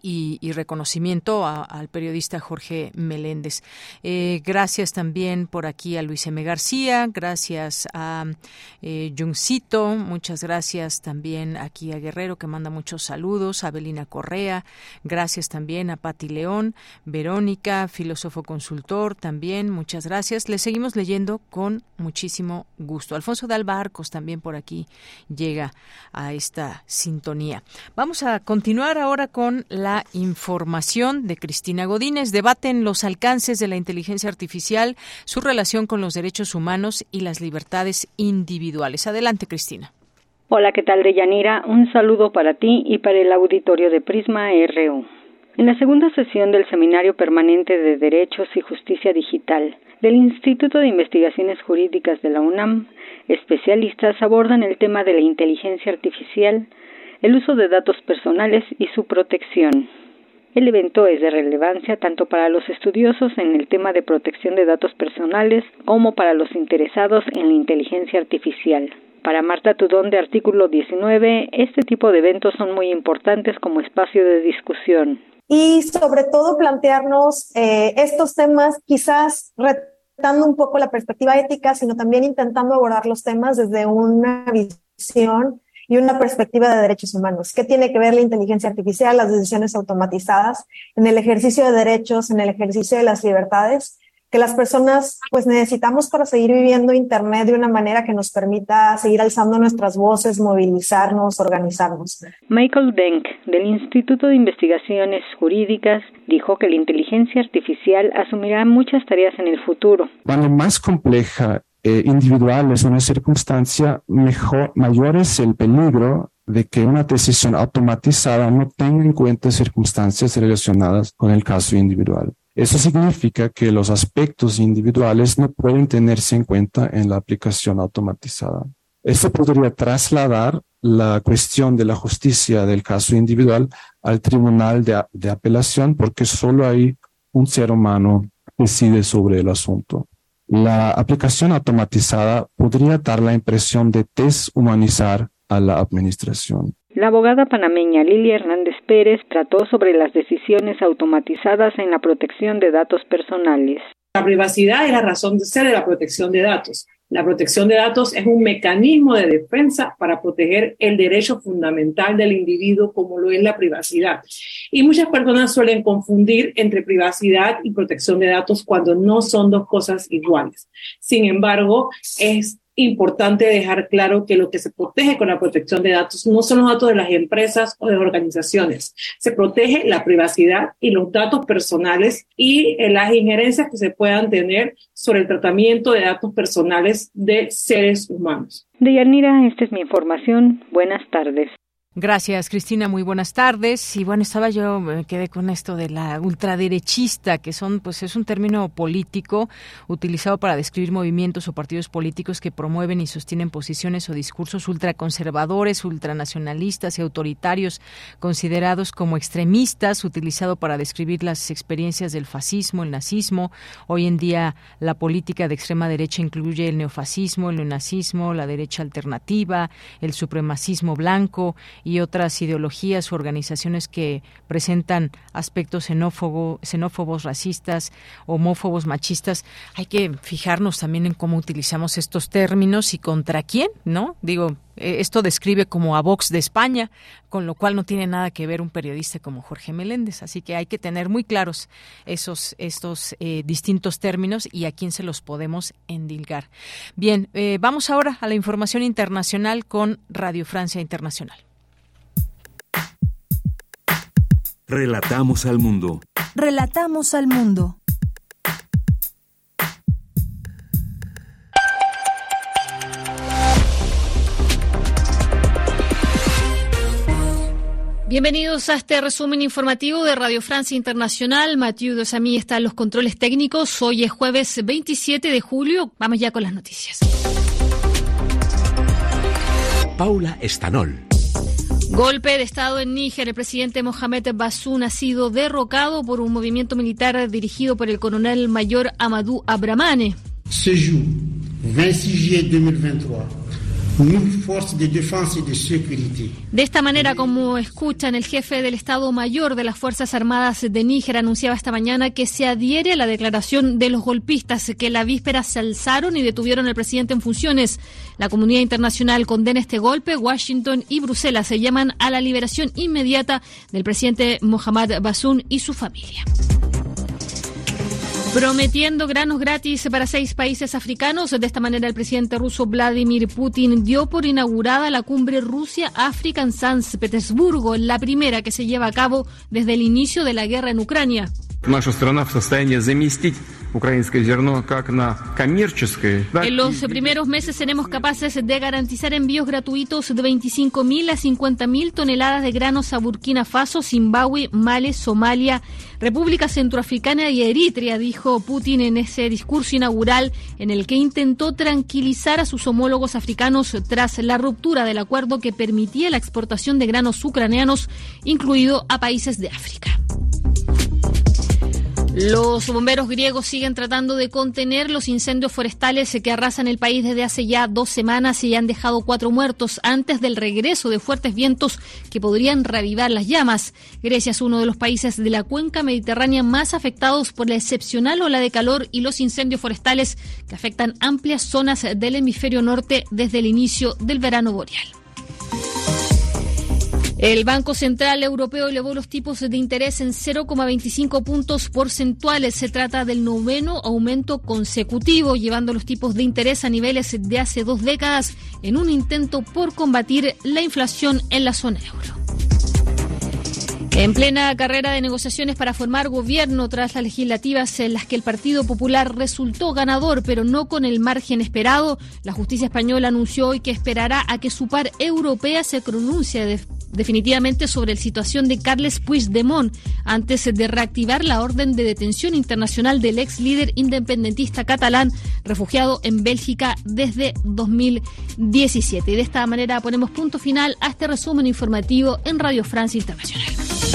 y, reconocimiento al periodista Jorge Meléndez. Eh, gracias también por aquí a Luis M. García, gracias a eh, Juncito, muchas gracias también aquí a Guerrero que manda muchos saludos, a Belina Correa, gracias también a Pati León, Verónica, filósofo consultor también, muchas gracias. Le seguimos leyendo con muchísimo gusto. Alfonso de Albarcos también por aquí llega a esta sintonía. Vamos a continuar ahora con la la información de Cristina Godínez. Debaten los alcances de la inteligencia artificial, su relación con los derechos humanos y las libertades individuales. Adelante, Cristina. Hola, ¿qué tal, Deyanira? Un saludo para ti y para el auditorio de Prisma RU. En la segunda sesión del Seminario Permanente de Derechos y Justicia Digital del Instituto de Investigaciones Jurídicas de la UNAM, especialistas abordan el tema de la inteligencia artificial, el uso de datos personales y su protección. El evento es de relevancia tanto para los estudiosos en el tema de protección de datos personales como para los interesados en la inteligencia artificial. Para Marta Tudón de artículo 19, este tipo de eventos son muy importantes como espacio de discusión. Y sobre todo plantearnos eh, estos temas quizás retando un poco la perspectiva ética, sino también intentando abordar los temas desde una visión y una perspectiva de derechos humanos. ¿Qué tiene que ver la inteligencia artificial, las decisiones automatizadas en el ejercicio de derechos, en el ejercicio de las libertades? que las personas pues necesitamos para seguir viviendo Internet de una manera que nos permita seguir alzando nuestras voces, movilizarnos, organizarnos. Michael Denk, del Instituto de Investigaciones Jurídicas, dijo que la inteligencia artificial asumirá muchas tareas en el futuro. Cuando más compleja eh, individual es una circunstancia, mejor, mayor es el peligro de que una decisión automatizada no tenga en cuenta circunstancias relacionadas con el caso individual. Eso significa que los aspectos individuales no pueden tenerse en cuenta en la aplicación automatizada. Esto podría trasladar la cuestión de la justicia del caso individual al tribunal de, de apelación porque solo ahí un ser humano decide sobre el asunto. La aplicación automatizada podría dar la impresión de deshumanizar a la administración. La abogada panameña Lilia Hernández Pérez trató sobre las decisiones automatizadas en la protección de datos personales. La privacidad es la razón de ser de la protección de datos. La protección de datos es un mecanismo de defensa para proteger el derecho fundamental del individuo como lo es la privacidad. Y muchas personas suelen confundir entre privacidad y protección de datos cuando no son dos cosas iguales. Sin embargo, es importante dejar claro que lo que se protege con la protección de datos no son los datos de las empresas o de organizaciones. Se protege la privacidad y los datos personales y eh, las injerencias que se puedan tener sobre el tratamiento de datos personales de seres humanos. Deyanira, esta es mi información. Buenas tardes. Gracias, Cristina. Muy buenas tardes. Y bueno, estaba yo, me quedé con esto de la ultraderechista, que son, pues es un término político utilizado para describir movimientos o partidos políticos que promueven y sostienen posiciones o discursos ultraconservadores, ultranacionalistas y autoritarios, considerados como extremistas, utilizado para describir las experiencias del fascismo, el nazismo. Hoy en día, la política de extrema derecha incluye el neofascismo, el neonazismo, la derecha alternativa, el supremacismo blanco y otras ideologías u organizaciones que presentan aspectos xenófobos, racistas, homófobos, machistas. Hay que fijarnos también en cómo utilizamos estos términos y contra quién, ¿no? Digo, eh, esto describe como a Vox de España, con lo cual no tiene nada que ver un periodista como Jorge Meléndez. Así que hay que tener muy claros esos estos eh, distintos términos y a quién se los podemos endilgar. Bien, eh, vamos ahora a la información internacional con Radio Francia Internacional. Relatamos al mundo. Relatamos al mundo. Bienvenidos a este resumen informativo de Radio Francia Internacional. Mathieu Dosamí está en los controles técnicos. Hoy es jueves 27 de julio. Vamos ya con las noticias. Paula Estanol. Golpe de Estado en Níger. El presidente Mohamed Bazoum ha sido derrocado por un movimiento militar dirigido por el coronel mayor Amadou Abramane. Ce jour, 26 juillet 2023. De esta manera, como escuchan, el jefe del Estado Mayor de las Fuerzas Armadas de Níger anunciaba esta mañana que se adhiere a la declaración de los golpistas que la víspera se alzaron y detuvieron al presidente en funciones. La comunidad internacional condena este golpe. Washington y Bruselas se llaman a la liberación inmediata del presidente Mohamed Bazoum y su familia. Prometiendo granos gratis para seis países africanos, de esta manera el presidente ruso Vladimir Putin dio por inaugurada la cumbre Rusia-África en San Petersburgo, la primera que se lleva a cabo desde el inicio de la guerra en Ucrania. En los primeros meses seremos capaces de garantizar envíos gratuitos de 25.000 a 50.000 toneladas de granos a Burkina Faso, Zimbabue, Mali, Somalia, República Centroafricana y Eritrea, dijo Putin en ese discurso inaugural en el que intentó tranquilizar a sus homólogos africanos tras la ruptura del acuerdo que permitía la exportación de granos ucranianos, incluido a países de África. Los bomberos griegos siguen tratando de contener los incendios forestales que arrasan el país desde hace ya dos semanas y han dejado cuatro muertos antes del regreso de fuertes vientos que podrían reavivar las llamas. Grecia es uno de los países de la cuenca mediterránea más afectados por la excepcional ola de calor y los incendios forestales que afectan amplias zonas del hemisferio norte desde el inicio del verano boreal. El Banco Central Europeo elevó los tipos de interés en 0,25 puntos porcentuales. Se trata del noveno aumento consecutivo, llevando los tipos de interés a niveles de hace dos décadas en un intento por combatir la inflación en la zona euro. En plena carrera de negociaciones para formar gobierno tras las legislativas en las que el Partido Popular resultó ganador, pero no con el margen esperado, la justicia española anunció hoy que esperará a que su par europea se pronuncie definitivamente sobre la situación de Carles Puigdemont antes de reactivar la orden de detención internacional del ex líder independentista catalán refugiado en Bélgica desde 2017. Y de esta manera ponemos punto final a este resumen informativo en Radio Francia Internacional.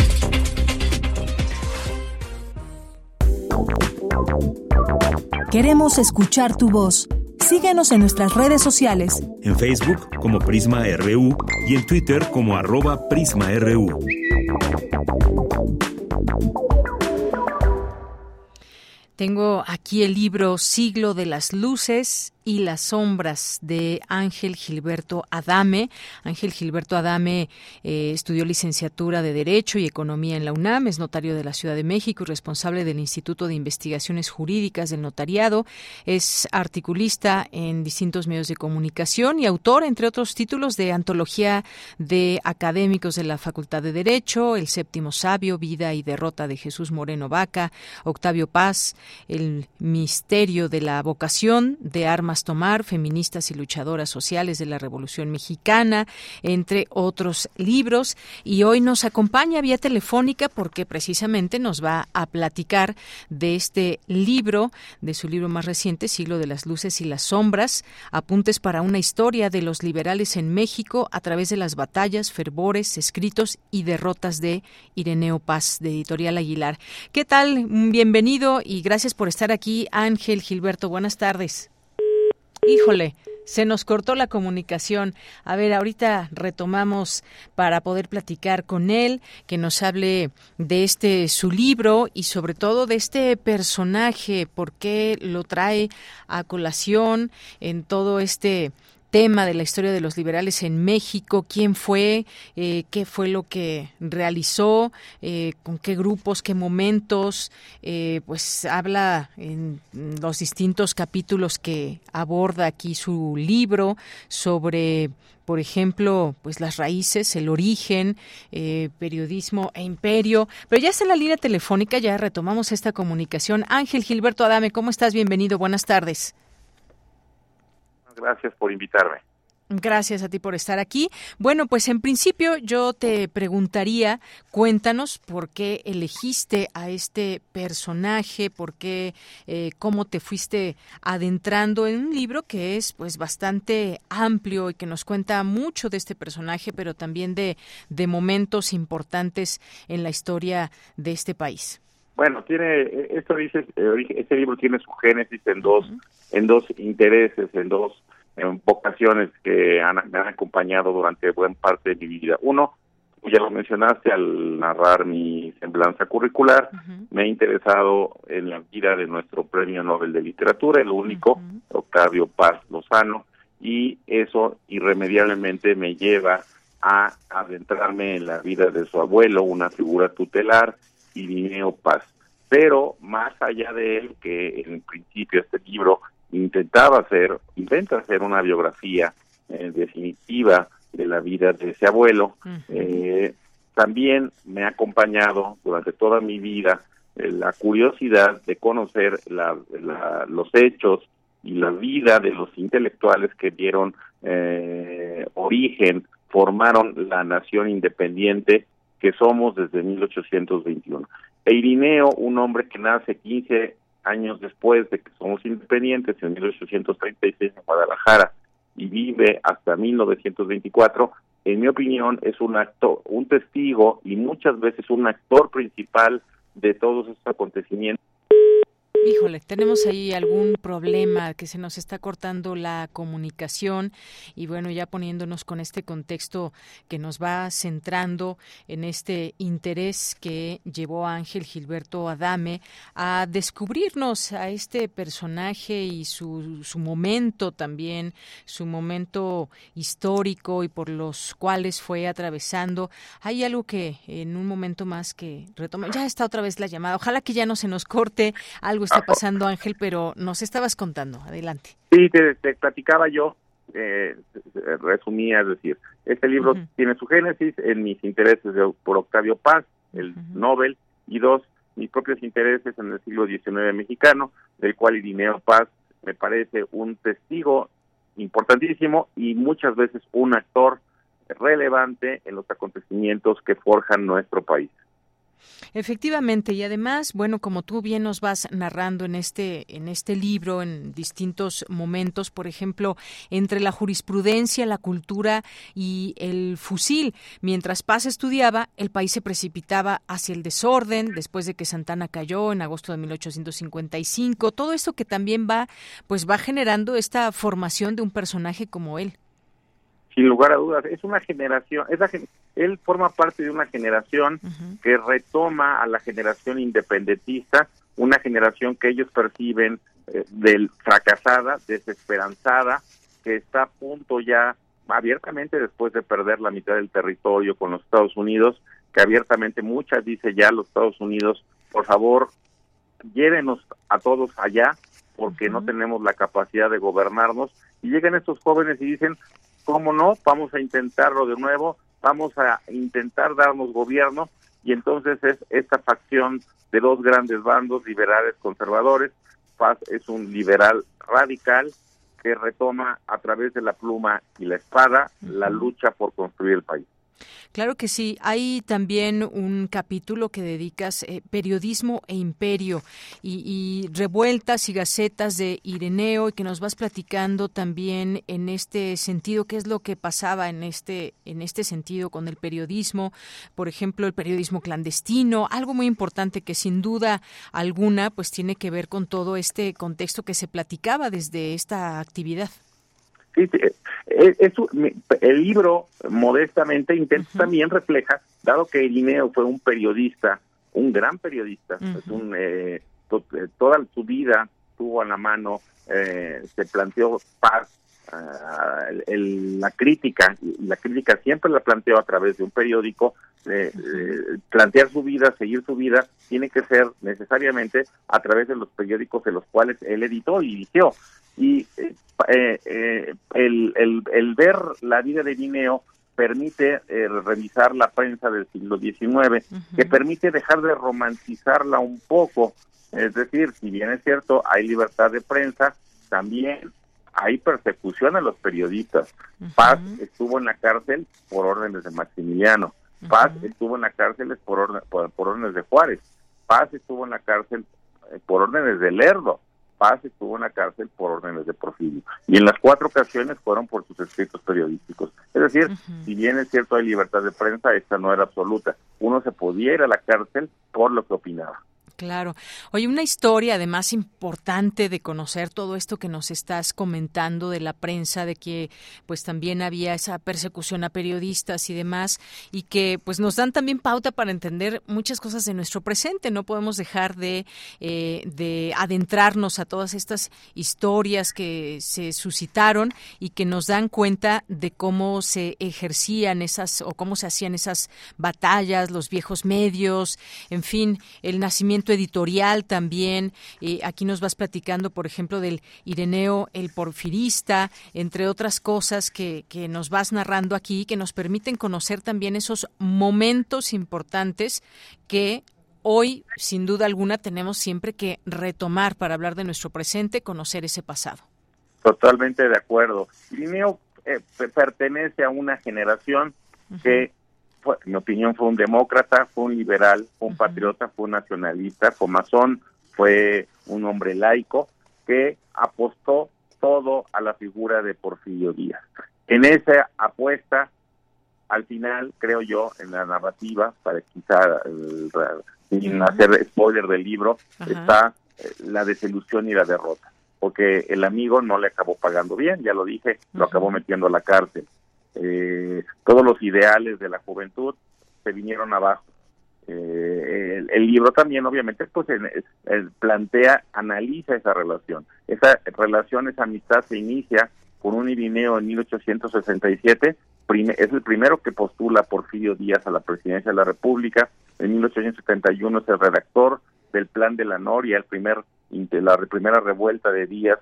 Queremos escuchar tu voz. Síguenos en nuestras redes sociales. En Facebook como Prisma RU y en Twitter como arroba PrismaRU. Tengo aquí el libro Siglo de las Luces y las sombras de Ángel Gilberto Adame. Ángel Gilberto Adame eh, estudió licenciatura de Derecho y Economía en la UNAM, es notario de la Ciudad de México y responsable del Instituto de Investigaciones Jurídicas del Notariado. Es articulista en distintos medios de comunicación y autor, entre otros títulos, de antología de académicos de la Facultad de Derecho, El Séptimo Sabio, Vida y Derrota de Jesús Moreno Vaca, Octavio Paz, El Misterio de la Vocación de Armas Tomar, Feministas y Luchadoras Sociales de la Revolución Mexicana, entre otros libros. Y hoy nos acompaña vía telefónica porque precisamente nos va a platicar de este libro, de su libro más reciente, Siglo de las Luces y las Sombras, apuntes para una historia de los liberales en México a través de las batallas, fervores, escritos y derrotas de Ireneo Paz, de Editorial Aguilar. ¿Qué tal? Bienvenido y gracias por estar aquí, Ángel Gilberto. Buenas tardes. Híjole, se nos cortó la comunicación. A ver, ahorita retomamos para poder platicar con él, que nos hable de este su libro y sobre todo de este personaje, por qué lo trae a colación en todo este tema de la historia de los liberales en México, quién fue, eh, qué fue lo que realizó, eh, con qué grupos, qué momentos, eh, pues habla en los distintos capítulos que aborda aquí su libro sobre por ejemplo, pues las raíces, el origen, periodismo e imperio. Pero ya está en la línea telefónica, ya retomamos esta comunicación. Ángel Gilberto Adame, ¿cómo estás? Bienvenido, buenas tardes. Gracias por invitarme. Gracias a ti por estar aquí. Bueno, pues en principio yo te preguntaría, cuéntanos por qué elegiste a este personaje, por qué, eh, cómo te fuiste adentrando en un libro que es pues bastante amplio y que nos cuenta mucho de este personaje, pero también de, de momentos importantes en la historia de este país. Bueno, tiene esto dice este libro tiene su génesis en dos en dos intereses, en dos vocaciones que han, me han acompañado durante buena parte de mi vida. Uno, ya lo mencionaste al narrar mi semblanza curricular, me he interesado en la vida de nuestro Premio Nobel de Literatura, el único, Octavio Paz Lozano, y eso irremediablemente me lleva a adentrarme en la vida de su abuelo, una figura tutelar, Irineo Paz. Pero más allá de él, que en principio este libro intentaba hacer, intenta hacer una biografía eh, definitiva de la vida de ese abuelo, eh, también me ha acompañado durante toda mi vida eh, la curiosidad de conocer la, los hechos y la vida de los intelectuales que dieron origen, formaron la nación independiente que somos desde 1821. E Irineo, un hombre que nace 15 años después de que somos independientes, en 1836 en Guadalajara, y vive hasta 1924, en mi opinión es un actor, un testigo y muchas veces un actor principal de todos estos acontecimientos Híjole, tenemos ahí algún problema que se nos está cortando la comunicación y bueno, ya poniéndonos con este contexto que nos va centrando en este interés que llevó a Ángel Gilberto Adame a descubrirnos a este personaje y su, su momento también, su momento histórico y por los cuales fue atravesando. Hay algo que en un momento más que retome, ya está otra vez la llamada, ojalá que ya no se nos corte. Algo pasando, Ángel, pero nos estabas contando. Adelante. Sí, te, platicaba yo, eh, resumía, es decir, este libro tiene su génesis en mis intereses por Octavio Paz, el Nobel, y dos, mis propios intereses en el siglo XIX mexicano, del cual Irineo Paz me parece un testigo importantísimo y muchas veces un actor relevante en los acontecimientos que forjan nuestro país. Efectivamente, y además, bueno, como tú bien nos vas narrando en este, en este libro, en distintos momentos, por ejemplo, entre la jurisprudencia, la cultura y el fusil. Mientras Paz estudiaba, el país se precipitaba hacia el desorden, después de que Santana cayó en agosto de 1855. Todo esto que también va, pues va generando esta formación de un personaje como él sin lugar a dudas. Es una generación, es él forma parte de una generación que retoma a la generación independentista, una generación que ellos perciben eh, del fracasada, desesperanzada, que está a punto ya abiertamente después de perder la mitad del territorio con los Estados Unidos, que abiertamente muchas dice ya los Estados Unidos, por favor, llévenos a todos allá porque no tenemos la capacidad de gobernarnos y llegan estos jóvenes y dicen, ¿cómo no? Vamos a intentarlo de nuevo, vamos a intentar darnos gobierno y entonces es esta facción de dos grandes bandos, liberales conservadores. Paz es un liberal radical que retoma a través de la pluma y la espada la lucha por construir el país. Claro que sí. Hay también un capítulo que dedicas eh, periodismo e imperio y, revueltas y gacetas de Ireneo y que nos vas platicando también en este sentido qué es lo que pasaba en este en este sentido con el periodismo, por ejemplo el periodismo clandestino, algo muy importante que sin duda alguna pues tiene que ver con todo este contexto que se platicaba desde esta actividad. Sí, eh, el libro, modestamente, intenta también refleja, dado que Irineo fue un periodista, un gran periodista, un, eh, eh, toda su vida tuvo a la mano, se planteó paz, ah, la crítica, y la crítica siempre la planteó a través de un periódico, plantear su vida, seguir su vida, tiene que ser necesariamente a través de los periódicos en los cuales él editó y dirigió y eh, eh, el, el, el, ver la vida de Vineo permite eh, revisar la prensa del siglo XIX, que permite dejar de romantizarla un poco. Es decir, si bien es cierto, hay libertad de prensa, también hay persecución a los periodistas. Paz estuvo en la cárcel por órdenes de Maximiliano. Paz estuvo en la cárcel por, orden, por, por, órdenes de Juárez. Paz estuvo en la cárcel por órdenes de Lerdo. Paz estuvo en la cárcel por órdenes de Porfirio. Y en las cuatro ocasiones fueron por sus escritos periodísticos. Es decir, si bien es cierto hay libertad de prensa, esta no era absoluta. Uno se podía ir a la cárcel por lo que opinaba. Claro. Oye, una historia además importante de conocer todo esto que nos estás comentando de la prensa, de que pues también había esa persecución a periodistas y demás, y que pues nos dan también pauta para entender muchas cosas de nuestro presente. No podemos dejar de, eh, de adentrarnos a todas estas historias que se suscitaron y que nos dan cuenta de cómo se ejercían esas o cómo se hacían esas batallas, los viejos medios, en fin, el nacimiento editorial también. Eh, aquí nos vas platicando, por ejemplo, del Ireneo el Porfirista, entre otras cosas que, que nos vas narrando aquí, que nos permiten conocer también esos momentos importantes que hoy, sin duda alguna, tenemos siempre que retomar para hablar de nuestro presente, conocer ese pasado. Totalmente de acuerdo. Ireneo eh, pertenece a una generación que en mi opinión, fue un demócrata, fue un liberal, fue un patriota, fue un nacionalista, fue masón, fue un hombre laico que apostó todo a la figura de Porfirio Díaz. En esa apuesta, al final, creo yo, en la narrativa, para quizá sin hacer spoiler del libro, está eh, la desilusión y la derrota, porque el amigo no le acabó pagando bien, ya lo dije, lo acabó metiendo a la cárcel. Eh, todos los ideales de la juventud se vinieron abajo. Eh, el, libro también, obviamente, pues plantea, analiza esa relación. Esa relación, esa amistad se inicia con un Irineo en 1867, es el primero que postula Porfirio Díaz a la presidencia de la República. En 1871 es el redactor del Plan de la Noria, el primer, la primera revuelta de Díaz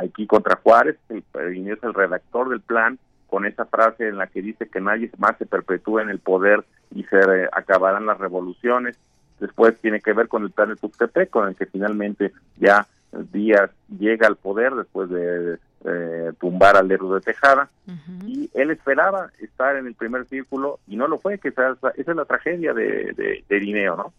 aquí contra Juárez. El, es el redactor del plan con esa frase en la que dice que nadie más se perpetúa en el poder y se eh, acabarán las revoluciones. Después tiene que ver con el plan de Tuxtepec, con el que finalmente ya Díaz llega al poder después de eh, tumbar al Lerdo de Tejada y él esperaba estar en el primer círculo y no lo fue, que esa, esa es la tragedia de, de, Irineo, ¿no?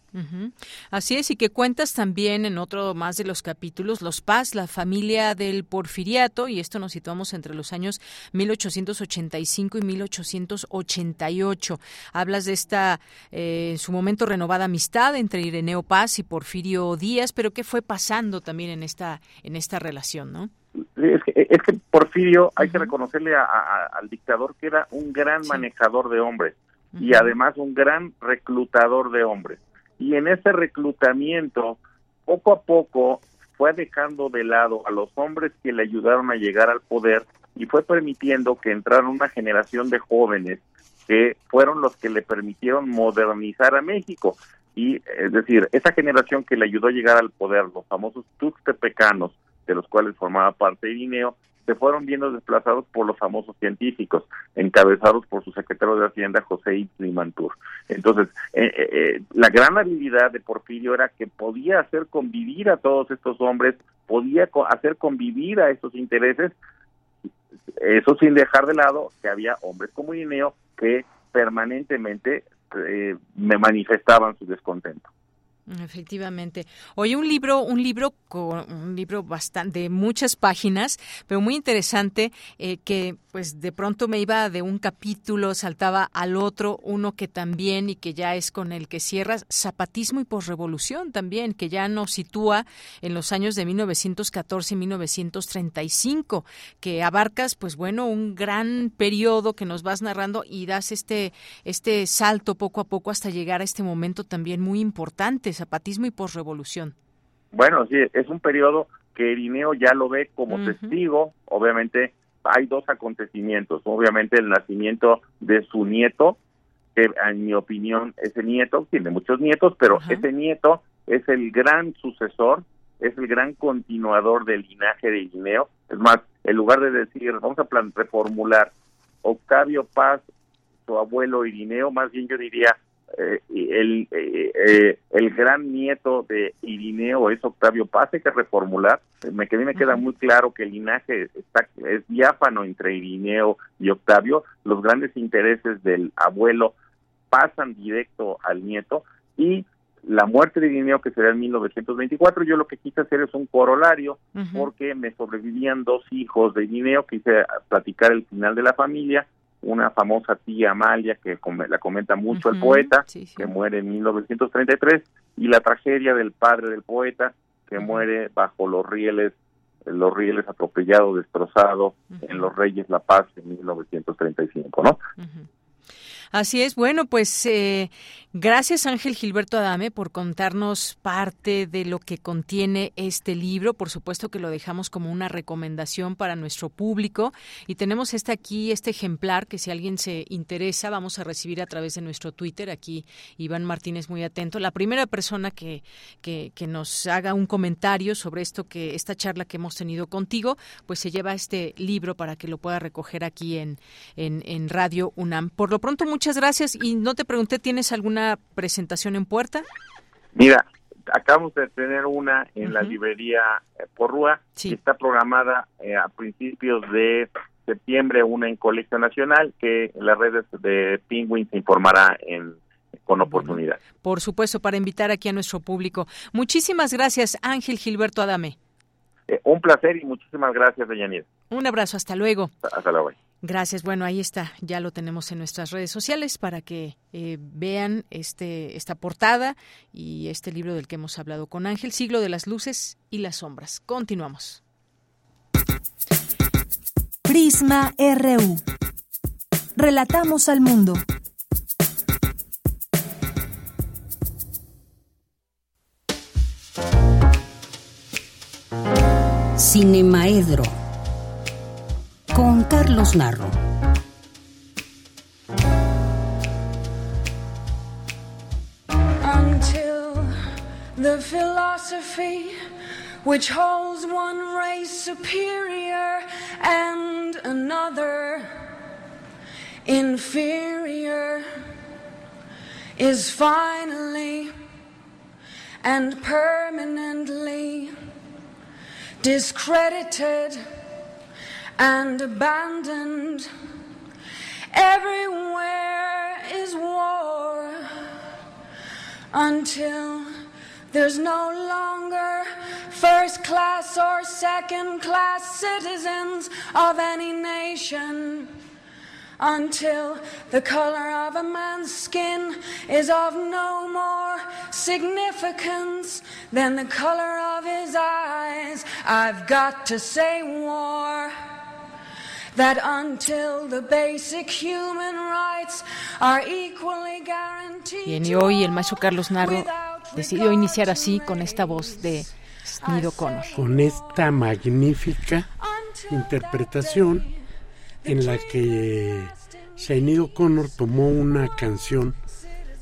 Así es, y que cuentas también en otro más de los capítulos, los Paz, la familia del porfiriato, y esto nos situamos entre los años 1885 y 1888. Hablas de esta, eh, en su momento, renovada amistad entre Ireneo Paz y Porfirio Díaz, pero ¿qué fue pasando también en esta, en esta relación, no? Es que, es que Porfirio, hay que reconocerle al dictador que era un gran manejador de hombres y además un gran reclutador de hombres. Y en ese reclutamiento, poco a poco, fue dejando de lado a los hombres que le ayudaron a llegar al poder y fue permitiendo que entrara una generación de jóvenes que fueron los que le permitieron modernizar a México. Y es decir, esa generación que le ayudó a llegar al poder, los famosos tuxtepecanos, de los cuales formaba parte Irineo, se fueron viendo desplazados por los famosos científicos, encabezados por su secretario de Hacienda, José Mantur. Entonces, eh, eh, eh, la gran habilidad de Porfirio era que podía hacer convivir a todos estos hombres, podía hacer convivir a estos intereses, eso sin dejar de lado que había hombres como Irineo que permanentemente me manifestaban su descontento. Efectivamente. Oye, un libro, un libro un libro bastante de muchas páginas, pero muy interesante eh, que pues de pronto me iba de un capítulo, saltaba al otro, uno que también y que ya es con el que cierras, zapatismo y posrevolución también, que ya nos sitúa en los años de 1914 y 1935, que abarcas pues bueno, un gran periodo que nos vas narrando y das este este salto poco a poco hasta llegar a este momento también muy importante, zapatismo y posrevolución. Bueno, sí, es un periodo que Irineo ya lo ve como testigo, obviamente hay dos acontecimientos. Obviamente el nacimiento de su nieto, que en mi opinión ese nieto tiene muchos nietos, pero ese nieto es el gran sucesor, es el gran continuador del linaje de Irineo. Es más, en lugar de decir, vamos a plan reformular Octavio Paz, su abuelo Irineo, más bien yo diría eh, el, eh, eh, el gran nieto de Irineo es Octavio Paz, hay que reformular. Me, que a mí me queda muy claro que el linaje está, es diáfano entre Irineo y Octavio. Los grandes intereses del abuelo pasan directo al nieto y la muerte de Irineo, que será en 1924, yo lo que quise hacer es un corolario, porque me sobrevivían dos hijos de Irineo, quise platicar el final de la familia, una famosa tía Amalia que la comenta mucho el poeta, que muere en 1933, y la tragedia del padre del poeta, que muere bajo los rieles, los rieles atropellado, destrozado en Los Reyes La Paz en 1935, ¿no? Así es. Bueno, pues eh, gracias Ángel Gilberto Adame por contarnos parte de lo que contiene este libro. Por supuesto que lo dejamos como una recomendación para nuestro público y tenemos este aquí, este ejemplar que si alguien se interesa vamos a recibir a través de nuestro Twitter. Aquí Iván Martínez muy atento. La primera persona que, que, nos haga un comentario sobre esto que esta charla que hemos tenido contigo, pues se lleva este libro para que lo pueda recoger aquí en, en, Radio UNAM. Por lo pronto, gracias. Y no te pregunté, ¿tienes alguna presentación en puerta? Mira, acabamos de tener una en la librería eh, Porrúa. Está programada eh, a principios de septiembre una en Colegio Nacional que las redes de Penguin se informará en con oportunidad. Por supuesto, para invitar aquí a nuestro público. Muchísimas gracias, Ángel Gilberto Adame. Eh, un placer y muchísimas gracias, Deyanir. Un abrazo, hasta luego. Hasta luego. Gracias. Bueno, ahí está. Ya lo tenemos en nuestras redes sociales para que eh, vean este, esta portada y este libro del que hemos hablado con Ángel, Siglo de las Luces y las Sombras. Continuamos. Prisma RU. Relatamos al mundo. Cinemaedro con Carlos Narro. Until the philosophy which holds one race superior and another inferior is finally and permanently discredited and abandoned. Everywhere is war until there's no longer first class or second class citizens of any nation. Until the color of a man's skin is of no more significance than the color of his eyes. I've got to say war. That until the basic human rights are equally guaranteed. Bien, y hoy el maestro Carlos Narro decidió iniciar así con esta voz de Nido Connor. Con esta magnífica interpretación en la que Sinead Connor tomó una canción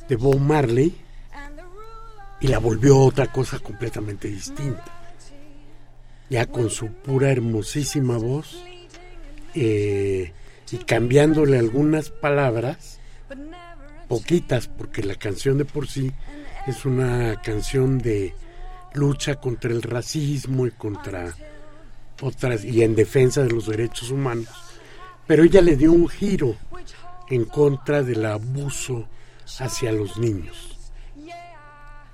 de Bob Marley y la volvió otra cosa completamente distinta. Ya con su pura hermosísima voz eh, y cambiándole algunas palabras, poquitas, porque la canción de por sí es una canción de lucha contra el racismo y contra otras y en defensa de los derechos humanos, pero ella le dio un giro en contra del abuso hacia los niños,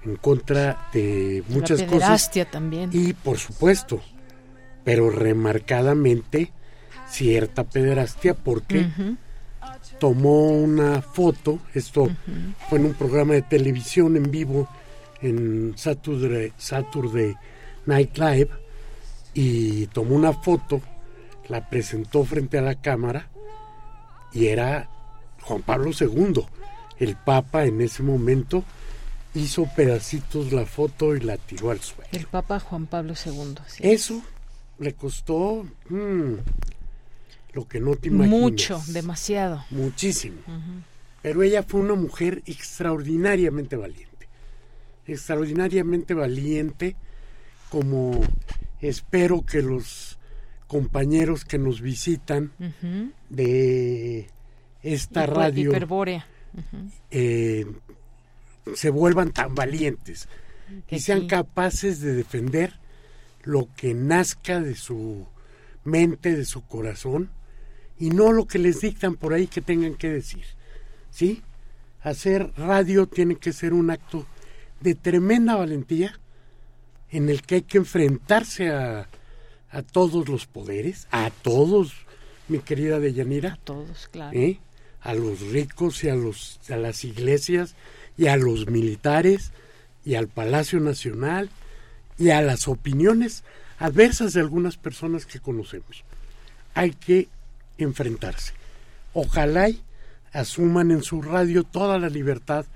en contra de muchas la cosas también. y por supuesto, pero remarcadamente cierta pederastia porque tomó una foto, esto fue en un programa de televisión en vivo en Saturday, Saturday Night Live y tomó una foto, la presentó frente a la cámara y era Juan Pablo II, el Papa en ese momento hizo pedacitos la foto y la tiró al suelo. El Papa Juan Pablo II. sí. Eso le costó mm, lo que no te imaginas. Mucho, demasiado. Muchísimo. Pero ella fue una mujer extraordinariamente valiente. Extraordinariamente valiente, como espero que los compañeros que nos visitan de esta Hiper- radio Hiperbórea. Eh, se vuelvan tan valientes Que y sean sí. capaces de defender lo que nazca de su mente, de su corazón, y no lo que les dictan por ahí que tengan que decir. ¿Sí? Hacer radio tiene que ser un acto de tremenda valentía en el que hay que enfrentarse a, a todos los poderes, a todos, mi querida Deyanira. A todos, claro. ¿eh? A los ricos y a, los, a las iglesias y a los militares y al Palacio Nacional y a las opiniones adversas de algunas personas que conocemos. Hay que enfrentarse. Ojalá y asuman en su radio toda la libertad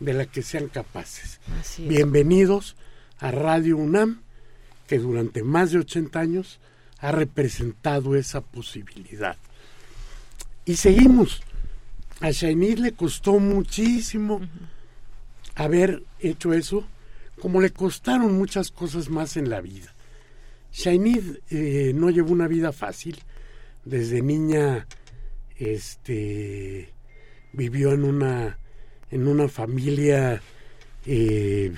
de la que sean capaces. Bienvenidos a Radio UNAM, que durante más de 80 años ha representado esa posibilidad. Y seguimos. A Shainid le costó muchísimo haber hecho eso, como le costaron muchas cosas más en la vida. Shainid eh, no llevó una vida fácil. Desde niña este, vivió en una, en una familia eh,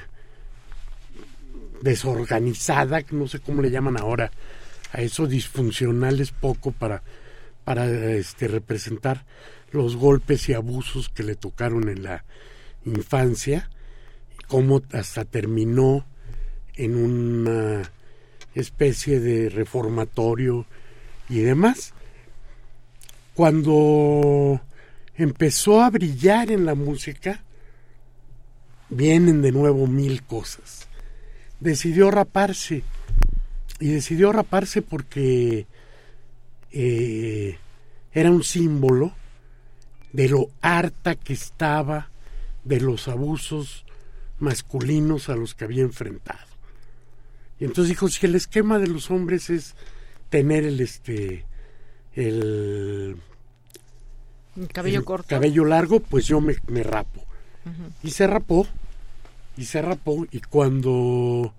desorganizada, no sé cómo le llaman ahora, a eso disfuncional es poco para, para este, representar los golpes y abusos que le tocaron en la infancia, cómo hasta terminó en una especie de reformatorio y demás. Cuando empezó a brillar en la música, vienen de nuevo mil cosas. Decidió raparse y decidió raparse porque eh, era un símbolo de lo harta que estaba de los abusos masculinos a los que había enfrentado. Y entonces dijo, si el esquema de los hombres es tener el este el, El cabello el corto. cabello largo, pues yo me, me rapo. Y se rapó, y se rapó, y cuando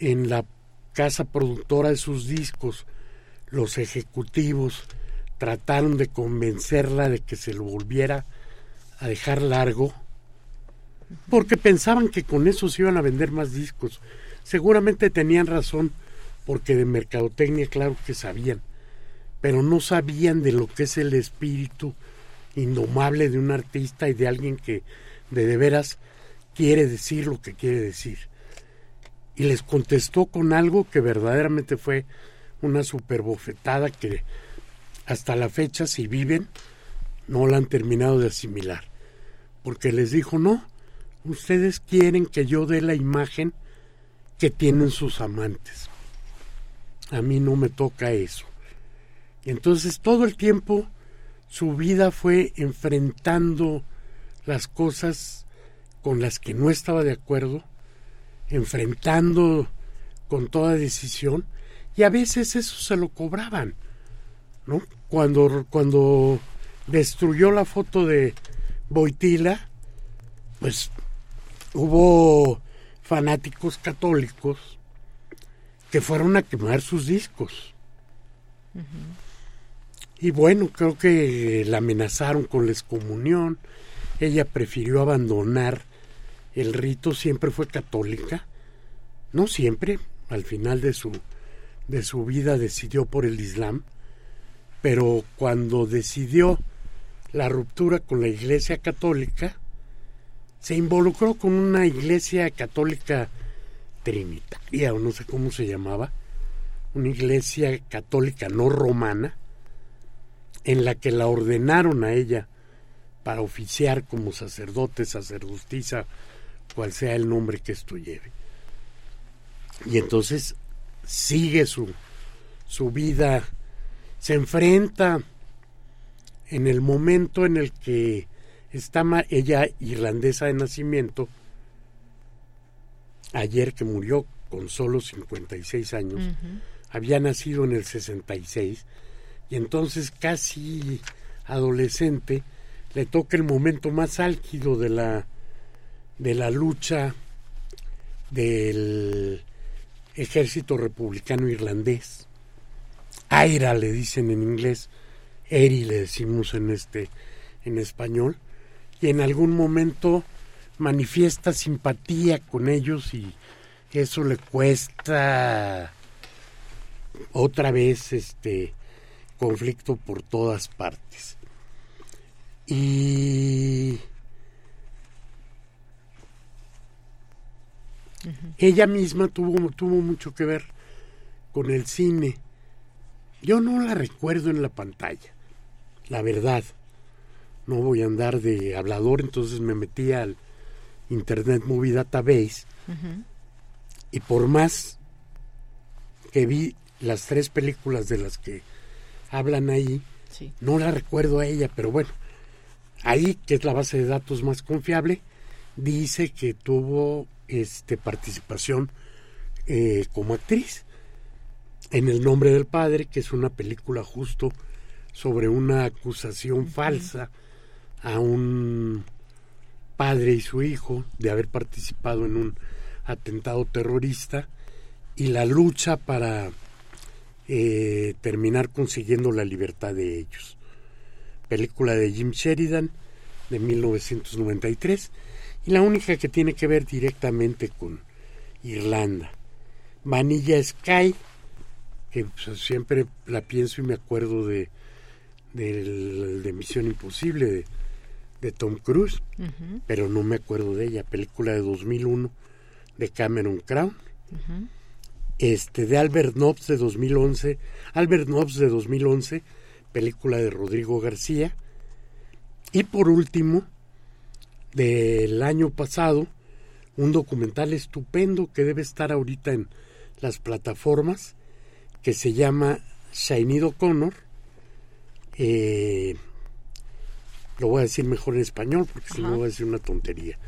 en la casa productora de sus discos los ejecutivos trataron de convencerla de que se lo volviera a dejar largo, porque pensaban que con eso se iban a vender más discos. Seguramente tenían razón, porque de mercadotecnia, claro que sabían. Pero no sabían de lo que es el espíritu indomable de un artista y de alguien que de, de veras quiere decir lo que quiere decir. Y les contestó con algo que verdaderamente fue una superbofetada que hasta la fecha, si viven, no la han terminado de asimilar. Porque les dijo, no, ustedes quieren que yo dé la imagen que tienen sus amantes. A mí no me toca eso. Entonces todo el tiempo su vida fue enfrentando las cosas con las que no estaba de acuerdo, enfrentando con toda decisión, y a veces eso se lo cobraban, ¿no? Cuando, cuando destruyó la foto de Boitila, pues hubo fanáticos católicos que fueron a quemar sus discos. Y bueno, creo que la amenazaron con la excomunión. Ella prefirió abandonar el rito, siempre fue católica. No siempre, al final de su, de su vida decidió por el Islam. Pero cuando decidió la ruptura con la Iglesia Católica, se involucró con una Iglesia Católica Trinitaria, o no sé cómo se llamaba, una Iglesia Católica no romana, en la que la ordenaron a ella para oficiar como sacerdote, sacerdotisa, cual sea el nombre que esto lleve. Y entonces sigue su, su vida, se enfrenta en el momento en el que está ella irlandesa de nacimiento, ayer que murió con solo 56 años, había nacido en el 66, y entonces casi adolescente le toca el momento más álgido de la de la lucha del ejército republicano irlandés. Aira le dicen en inglés, Eri le decimos en este en español, y en algún momento manifiesta simpatía con ellos y eso le cuesta otra vez este conflicto por todas partes. Y ella misma tuvo, tuvo mucho que ver con el cine. Yo no la recuerdo en la pantalla, la verdad. No voy a andar de hablador, entonces me metí al Internet Movie Database y por más que vi las tres películas de las que hablan ahí. No la recuerdo a ella, pero bueno, ahí, que es la base de datos más confiable, dice que tuvo este participación eh, como actriz en El nombre del padre, que es una película justo sobre una acusación falsa a un padre y su hijo de haber participado en un atentado terrorista y la lucha para eh, terminar consiguiendo la libertad de ellos. Película de Jim Sheridan de 1993 y la única que tiene que ver directamente con Irlanda. Vanilla Sky, que pues, siempre la pienso y me acuerdo de, de, Misión Imposible de, Tom Cruise, pero no me acuerdo de ella. Película de 2001 de Cameron Crown este de Albert Nobbs de 2011, Albert Nobbs de 2011, película de Rodrigo García, y por último, del año pasado, un documental estupendo que debe estar ahorita en las plataformas, que se llama Shinido Connor, eh, lo voy a decir mejor en español porque si no voy a decir una tontería.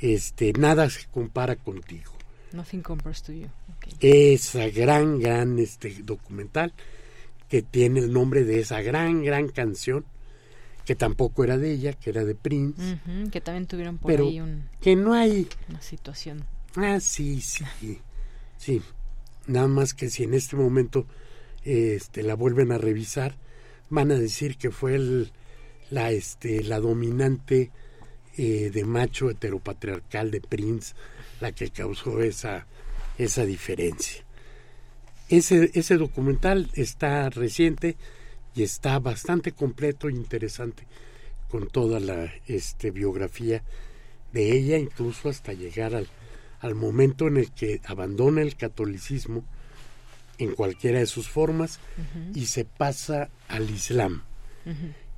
Este, nada se compara contigo. Nothing compares to you. Esa gran, gran este documental que tiene el nombre de esa gran, gran canción que tampoco era de ella, que era de Prince. que también tuvieron por ahí un, que no hay una situación. Ah, sí, sí, sí. Nada más que si en este momento este la vuelven a revisar, van a decir que fue el, la este la dominante eh, de macho heteropatriarcal de Prince la que causó esa, esa diferencia. ese, ese documental está reciente y está bastante completo e interesante con toda la este, biografía de ella, incluso hasta llegar al, al momento en el que abandona el catolicismo en cualquiera de sus formas y se pasa al Islam.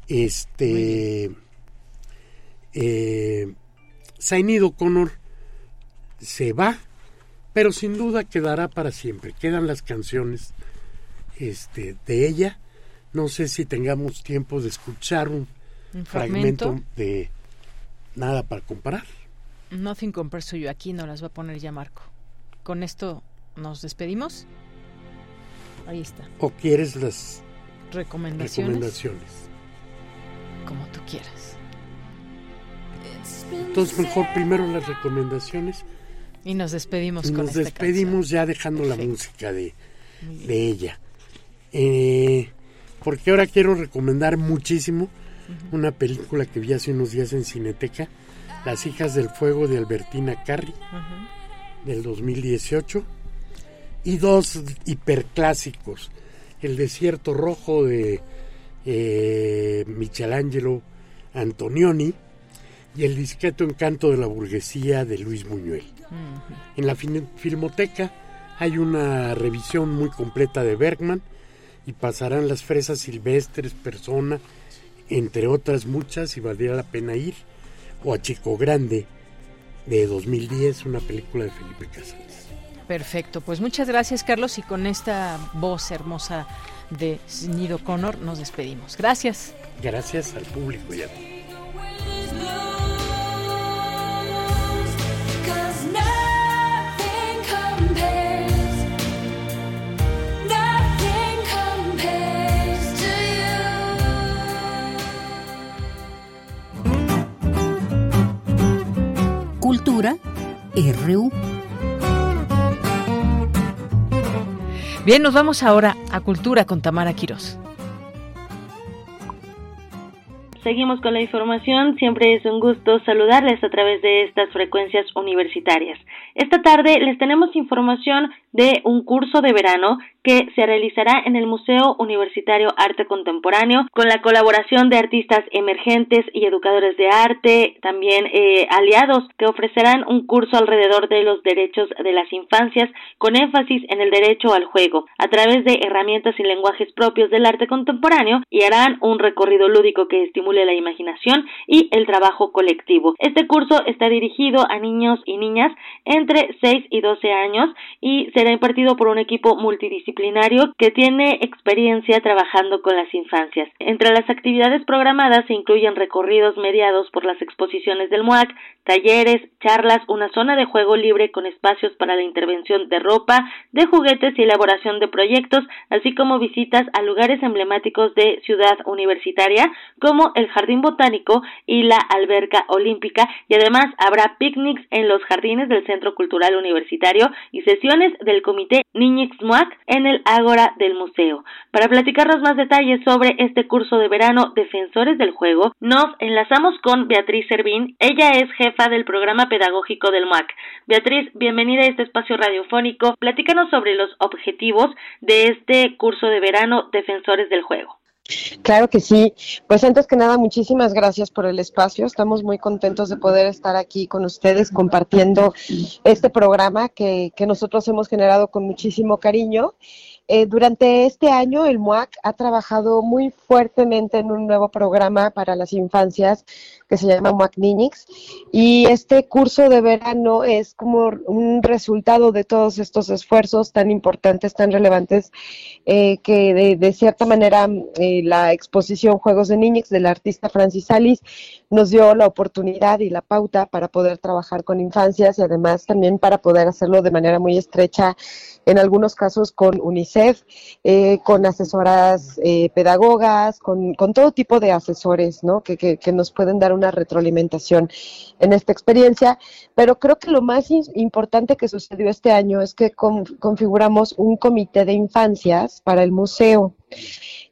Este eh, Sainido Connor se va, pero sin duda quedará para siempre. Quedan las canciones este, de ella. No sé si tengamos tiempo de escuchar un, fragmento? de Nada para comparar. Nothing compares to you. Aquí no las va a poner ya Marco. Con esto nos despedimos. Ahí está. ¿O quieres las recomendaciones? recomendaciones? Como tú quieras. Entonces mejor primero las recomendaciones. Y nos despedimos y con Nos despedimos ya dejando la música de, de ella. Eh, porque ahora quiero recomendar muchísimo una película que vi hace unos días en Cineteca, Las hijas del fuego de Albertina Carri, del 2018, y dos hiperclásicos, El desierto rojo de eh, Michelangelo Antonioni y El discreto encanto de la burguesía de Luis Buñuel. En la Filmoteca hay una revisión muy completa de Bergman y pasarán las fresas silvestres, persona, entre otras muchas, y valdría la pena ir, o a Chico Grande, de 2010, una película de Felipe Casales. Perfecto, pues muchas gracias Carlos y con esta voz hermosa de Nido Connor nos despedimos. Gracias. Gracias al público y a ti. Cultura RU. Bien, nos vamos ahora a Cultura con Tamara Quirós. Seguimos con la información. Siempre es un gusto saludarles a través de estas frecuencias universitarias. Esta tarde les tenemos información de un curso de verano que se realizará en el Museo Universitario Arte Contemporáneo con la colaboración de artistas emergentes y educadores de arte, también eh, aliados que ofrecerán un curso alrededor de los derechos de las infancias con énfasis en el derecho al juego a través de herramientas y lenguajes propios del arte contemporáneo y harán un recorrido lúdico que estimule la imaginación y el trabajo colectivo. Este curso está dirigido a niños y niñas entre 6 y 12 años y será impartido por un equipo multidisciplinario que tiene experiencia trabajando con las infancias. Entre las actividades programadas se incluyen recorridos mediados por las exposiciones del MUAC, talleres, charlas, una zona de juego libre con espacios para la intervención de ropa, de juguetes y elaboración de proyectos, así como visitas a lugares emblemáticos de Ciudad Universitaria como el Jardín Botánico y la Alberca Olímpica y además habrá picnics en los jardines del Centro Cultural Universitario y sesiones del Comité Niñix MUAC en el Ágora del Museo. Para platicarnos más detalles sobre este curso de verano Defensores del Juego, nos enlazamos con Beatriz Servín. Ella es jefa del programa pedagógico del MUAC. Beatriz, bienvenida a este espacio radiofónico. Platícanos sobre los objetivos de este curso de verano Defensores del Juego. Claro que sí. Pues antes que nada, muchísimas gracias por el espacio. Estamos muy contentos de poder estar aquí con ustedes compartiendo este programa que, nosotros hemos generado con muchísimo cariño. Eh, durante este año, el MUAC ha trabajado muy fuertemente en un nuevo programa para las infancias que se llama MUAC Niñix. Y este curso de verano es como un resultado de todos estos esfuerzos tan importantes, tan relevantes, eh, que de, cierta manera eh, la exposición Juegos de Niñix del artista Francis Salis nos dio la oportunidad y la pauta para poder trabajar con infancias y además también para poder hacerlo de manera muy estrecha en algunos casos con UNICEF, eh, con asesoras eh, pedagogas, con, todo tipo de asesores ¿no? que, que, nos pueden dar una retroalimentación en esta experiencia. Pero creo que lo más importante que sucedió este año es que configuramos un comité de infancias para el museo.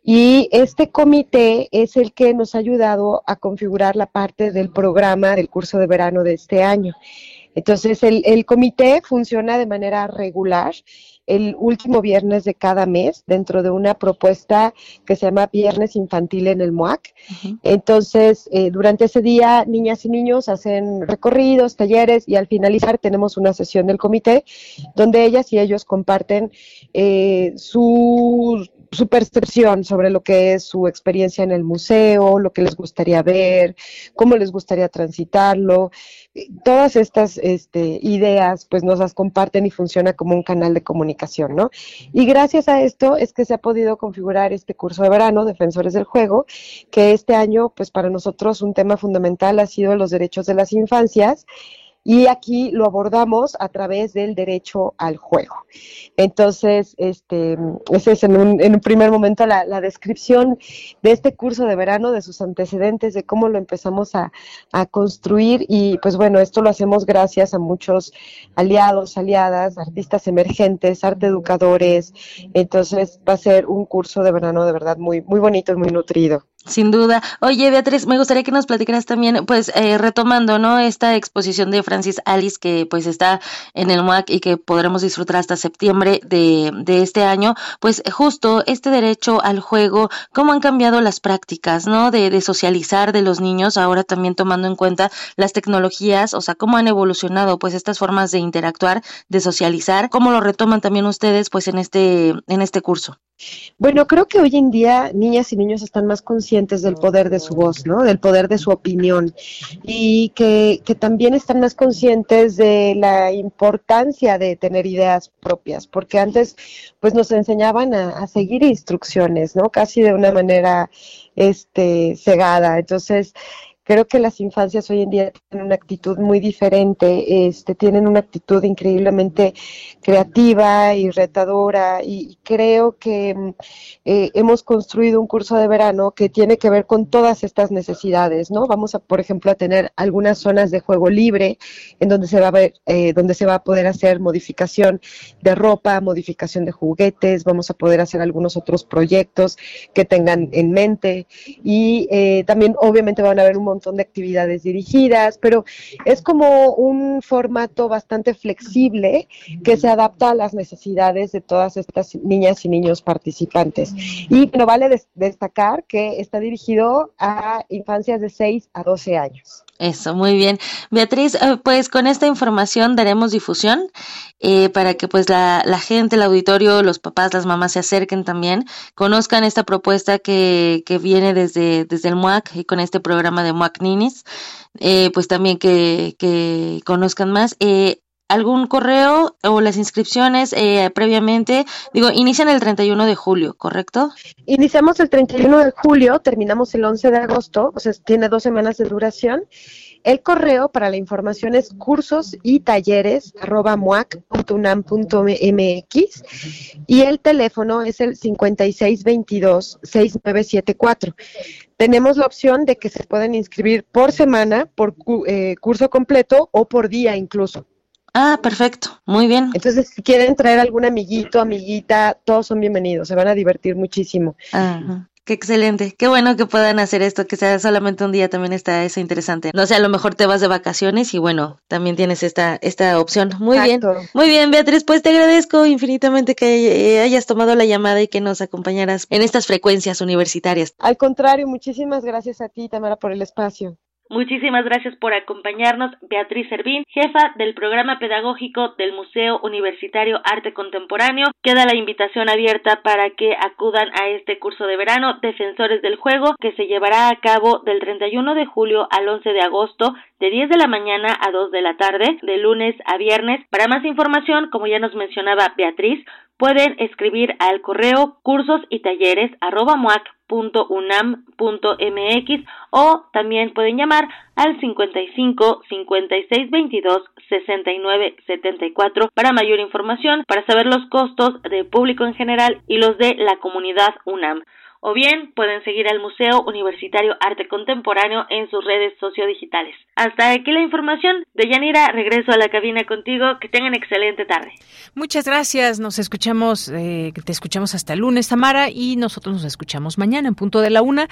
Y este comité es el que nos ha ayudado a configurar la parte del programa del curso de verano de este año. Entonces, el, comité funciona de manera regular el último viernes de cada mes dentro de una propuesta que se llama Viernes Infantil en el MOAC. Entonces, eh, durante ese día, niñas y niños hacen recorridos, talleres y al finalizar tenemos una sesión del comité donde ellas y ellos comparten eh, su su percepción sobre lo que es su experiencia en el museo, lo que les gustaría ver, cómo les gustaría transitarlo. Todas estas este, ideas pues nos las comparten y funciona como un canal de comunicación, ¿no? Y gracias a esto es que se ha podido configurar este curso de verano, Defensores del Juego, que este año pues para nosotros un tema fundamental ha sido los derechos de las infancias y aquí lo abordamos a través del derecho al juego. Entonces, este, ese es en un, en un primer momento la, la, descripción de este curso de verano, de sus antecedentes, de cómo lo empezamos a, a, construir y pues bueno, esto lo hacemos gracias a muchos aliados, aliadas, artistas emergentes, arte educadores. Entonces va a ser un curso de verano de verdad muy, muy bonito y muy nutrido. Sin duda. Oye, Beatriz, me gustaría que nos platicaras también, pues, eh, retomando, ¿no? Esta exposición de Francis Alice que, pues, está en el MUAC y que podremos disfrutar hasta septiembre de, este año. Pues, justo este derecho al juego, cómo han cambiado las prácticas, ¿no? De, de socializar de los niños, ahora también tomando en cuenta las tecnologías, o sea, cómo han evolucionado, pues, estas formas de interactuar, de socializar, cómo lo retoman también ustedes, pues, en este, en este curso. Bueno, creo que hoy en día niñas y niños están más conscientes del poder de su voz, ¿no? Del poder de su opinión y que, que, también están más conscientes de la importancia de tener ideas propias, porque antes pues nos enseñaban a, a seguir instrucciones, ¿no? Casi de una manera este cegada. Entonces, creo que las infancias hoy en día tienen una actitud muy diferente, este, tienen una actitud increíblemente creativa y retadora y creo que eh, hemos construido un curso de verano que tiene que ver con todas estas necesidades, ¿no? Vamos a, por ejemplo, a tener algunas zonas de juego libre en donde se va a ver, eh, donde se va a poder hacer modificación de ropa, modificación de juguetes, vamos a poder hacer algunos otros proyectos que tengan en mente y eh, también obviamente van a haber un montón de actividades dirigidas, pero es como un formato bastante flexible que se adapta a las necesidades de todas estas niñas y niños participantes. Y bueno, vale des destacar que está dirigido a infancias de 6 a 12 años. Eso, muy bien. Beatriz, pues con esta información daremos difusión eh, para que pues la, la, gente, el auditorio, los papás, las mamás se acerquen también, conozcan esta propuesta que, que viene desde, desde el MUAC y con este programa de MUAC Ninis, eh, pues también que, que conozcan más. Eh, algún correo o las inscripciones eh, previamente, digo, inician el 31 de julio, ¿correcto? Iniciamos el 31 de julio, terminamos el 11 de agosto, o sea, tiene dos semanas de duración. El correo para la información es cursos y talleres arroba muac.unam.mx y el teléfono es el 5622-6974. Tenemos la opción de que se pueden inscribir por semana, por eh, curso completo o por día incluso. Ah, perfecto, muy bien. Entonces, si quieren traer algún amiguito, amiguita, todos son bienvenidos, se van a divertir muchísimo. Ajá. Qué excelente, qué bueno que puedan hacer esto, que sea solamente un día también está eso interesante. No sé, a lo mejor te vas de vacaciones y bueno, también tienes esta esta opción. Muy Exacto. bien, muy bien, Beatriz, pues te agradezco infinitamente que hayas tomado la llamada y que nos acompañaras en estas frecuencias universitarias. Al contrario, muchísimas gracias a ti, Tamara, por el espacio. Muchísimas gracias por acompañarnos, Beatriz Servín, jefa del programa pedagógico del Museo Universitario Arte Contemporáneo. Queda la invitación abierta para que acudan a este curso de verano Defensores del Juego que se llevará a cabo del 31 de julio al 11 de agosto de 10 de la mañana a 2 de la tarde, de lunes a viernes. Para más información, como ya nos mencionaba Beatriz, pueden escribir al correo cursos y talleres .unam.mx o también pueden llamar al 55 56 22 69 74 para mayor información, para saber los costos de público en general y los de la comunidad UNAM. O bien pueden seguir al Museo Universitario Arte Contemporáneo en sus redes sociodigitales. Hasta aquí la información. De Yanira, regreso a la cabina contigo. Que tengan excelente tarde. Muchas gracias. Nos escuchamos, eh, te escuchamos hasta el lunes, Tamara, y nosotros nos escuchamos mañana en punto de la una.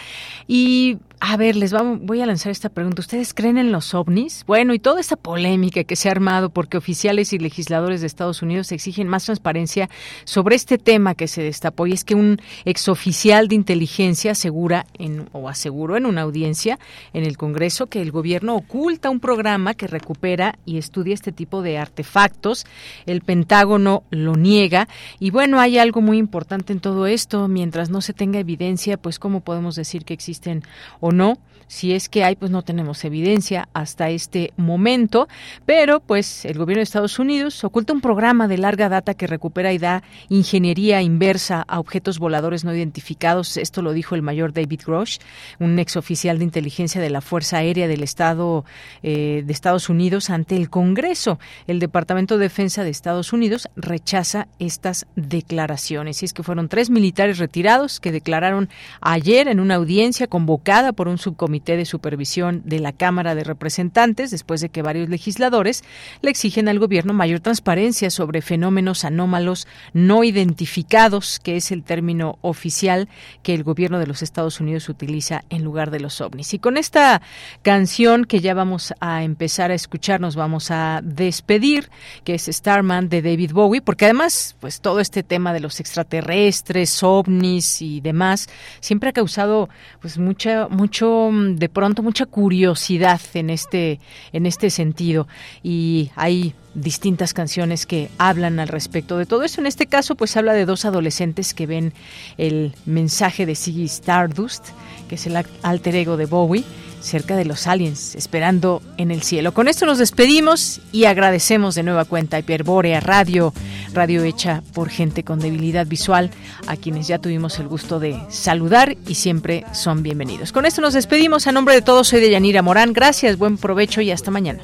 Y a ver, les vamos, voy a lanzar esta pregunta. ¿Ustedes creen en los ovnis? Bueno, y toda esta polémica que se ha armado porque oficiales y legisladores de Estados Unidos exigen más transparencia sobre este tema que se destapó y es que un exoficial de inteligencia asegura en, o aseguró en una audiencia en el Congreso que el gobierno oculta un programa que recupera y estudia este tipo de artefactos. El Pentágono lo niega y bueno, hay algo muy importante en todo esto. Mientras no se tenga evidencia, pues cómo podemos decir que existen o no si es que hay, pues no tenemos evidencia hasta este momento, pero pues el gobierno de Estados Unidos oculta un programa de larga data que recupera y da ingeniería inversa a objetos voladores no identificados. Esto lo dijo el mayor David Grosh, un exoficial de inteligencia de la Fuerza Aérea del Estado eh, de Estados Unidos ante el Congreso. El Departamento de Defensa de Estados Unidos rechaza estas declaraciones. Y es que fueron tres militares retirados que declararon ayer en una audiencia convocada por un subcomité de Supervisión de la Cámara de Representantes, después de que varios legisladores le exigen al gobierno mayor transparencia sobre fenómenos anómalos no identificados, que es el término oficial que el gobierno de los Estados Unidos utiliza en lugar de los ovnis. Y con esta canción que ya vamos a empezar a escuchar, nos vamos a despedir, que es Starman de David Bowie, porque además, pues todo este tema de los extraterrestres, ovnis y demás, siempre ha causado pues mucha, mucho de pronto mucha curiosidad en este, en este sentido y hay distintas canciones que hablan al respecto de todo eso. En este caso, pues habla de dos adolescentes que ven el mensaje de Ziggy Stardust, que es el alter ego de Bowie, cerca de los aliens, esperando en el cielo. Con esto nos despedimos y agradecemos de nueva cuenta a Hiperbórea Radio, radio hecha por gente con debilidad visual, a quienes ya tuvimos el gusto de saludar y siempre son bienvenidos. Con esto nos despedimos. A nombre de todos, soy de Yanira Morán. Gracias, buen provecho y hasta mañana.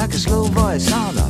Like a slow voice on a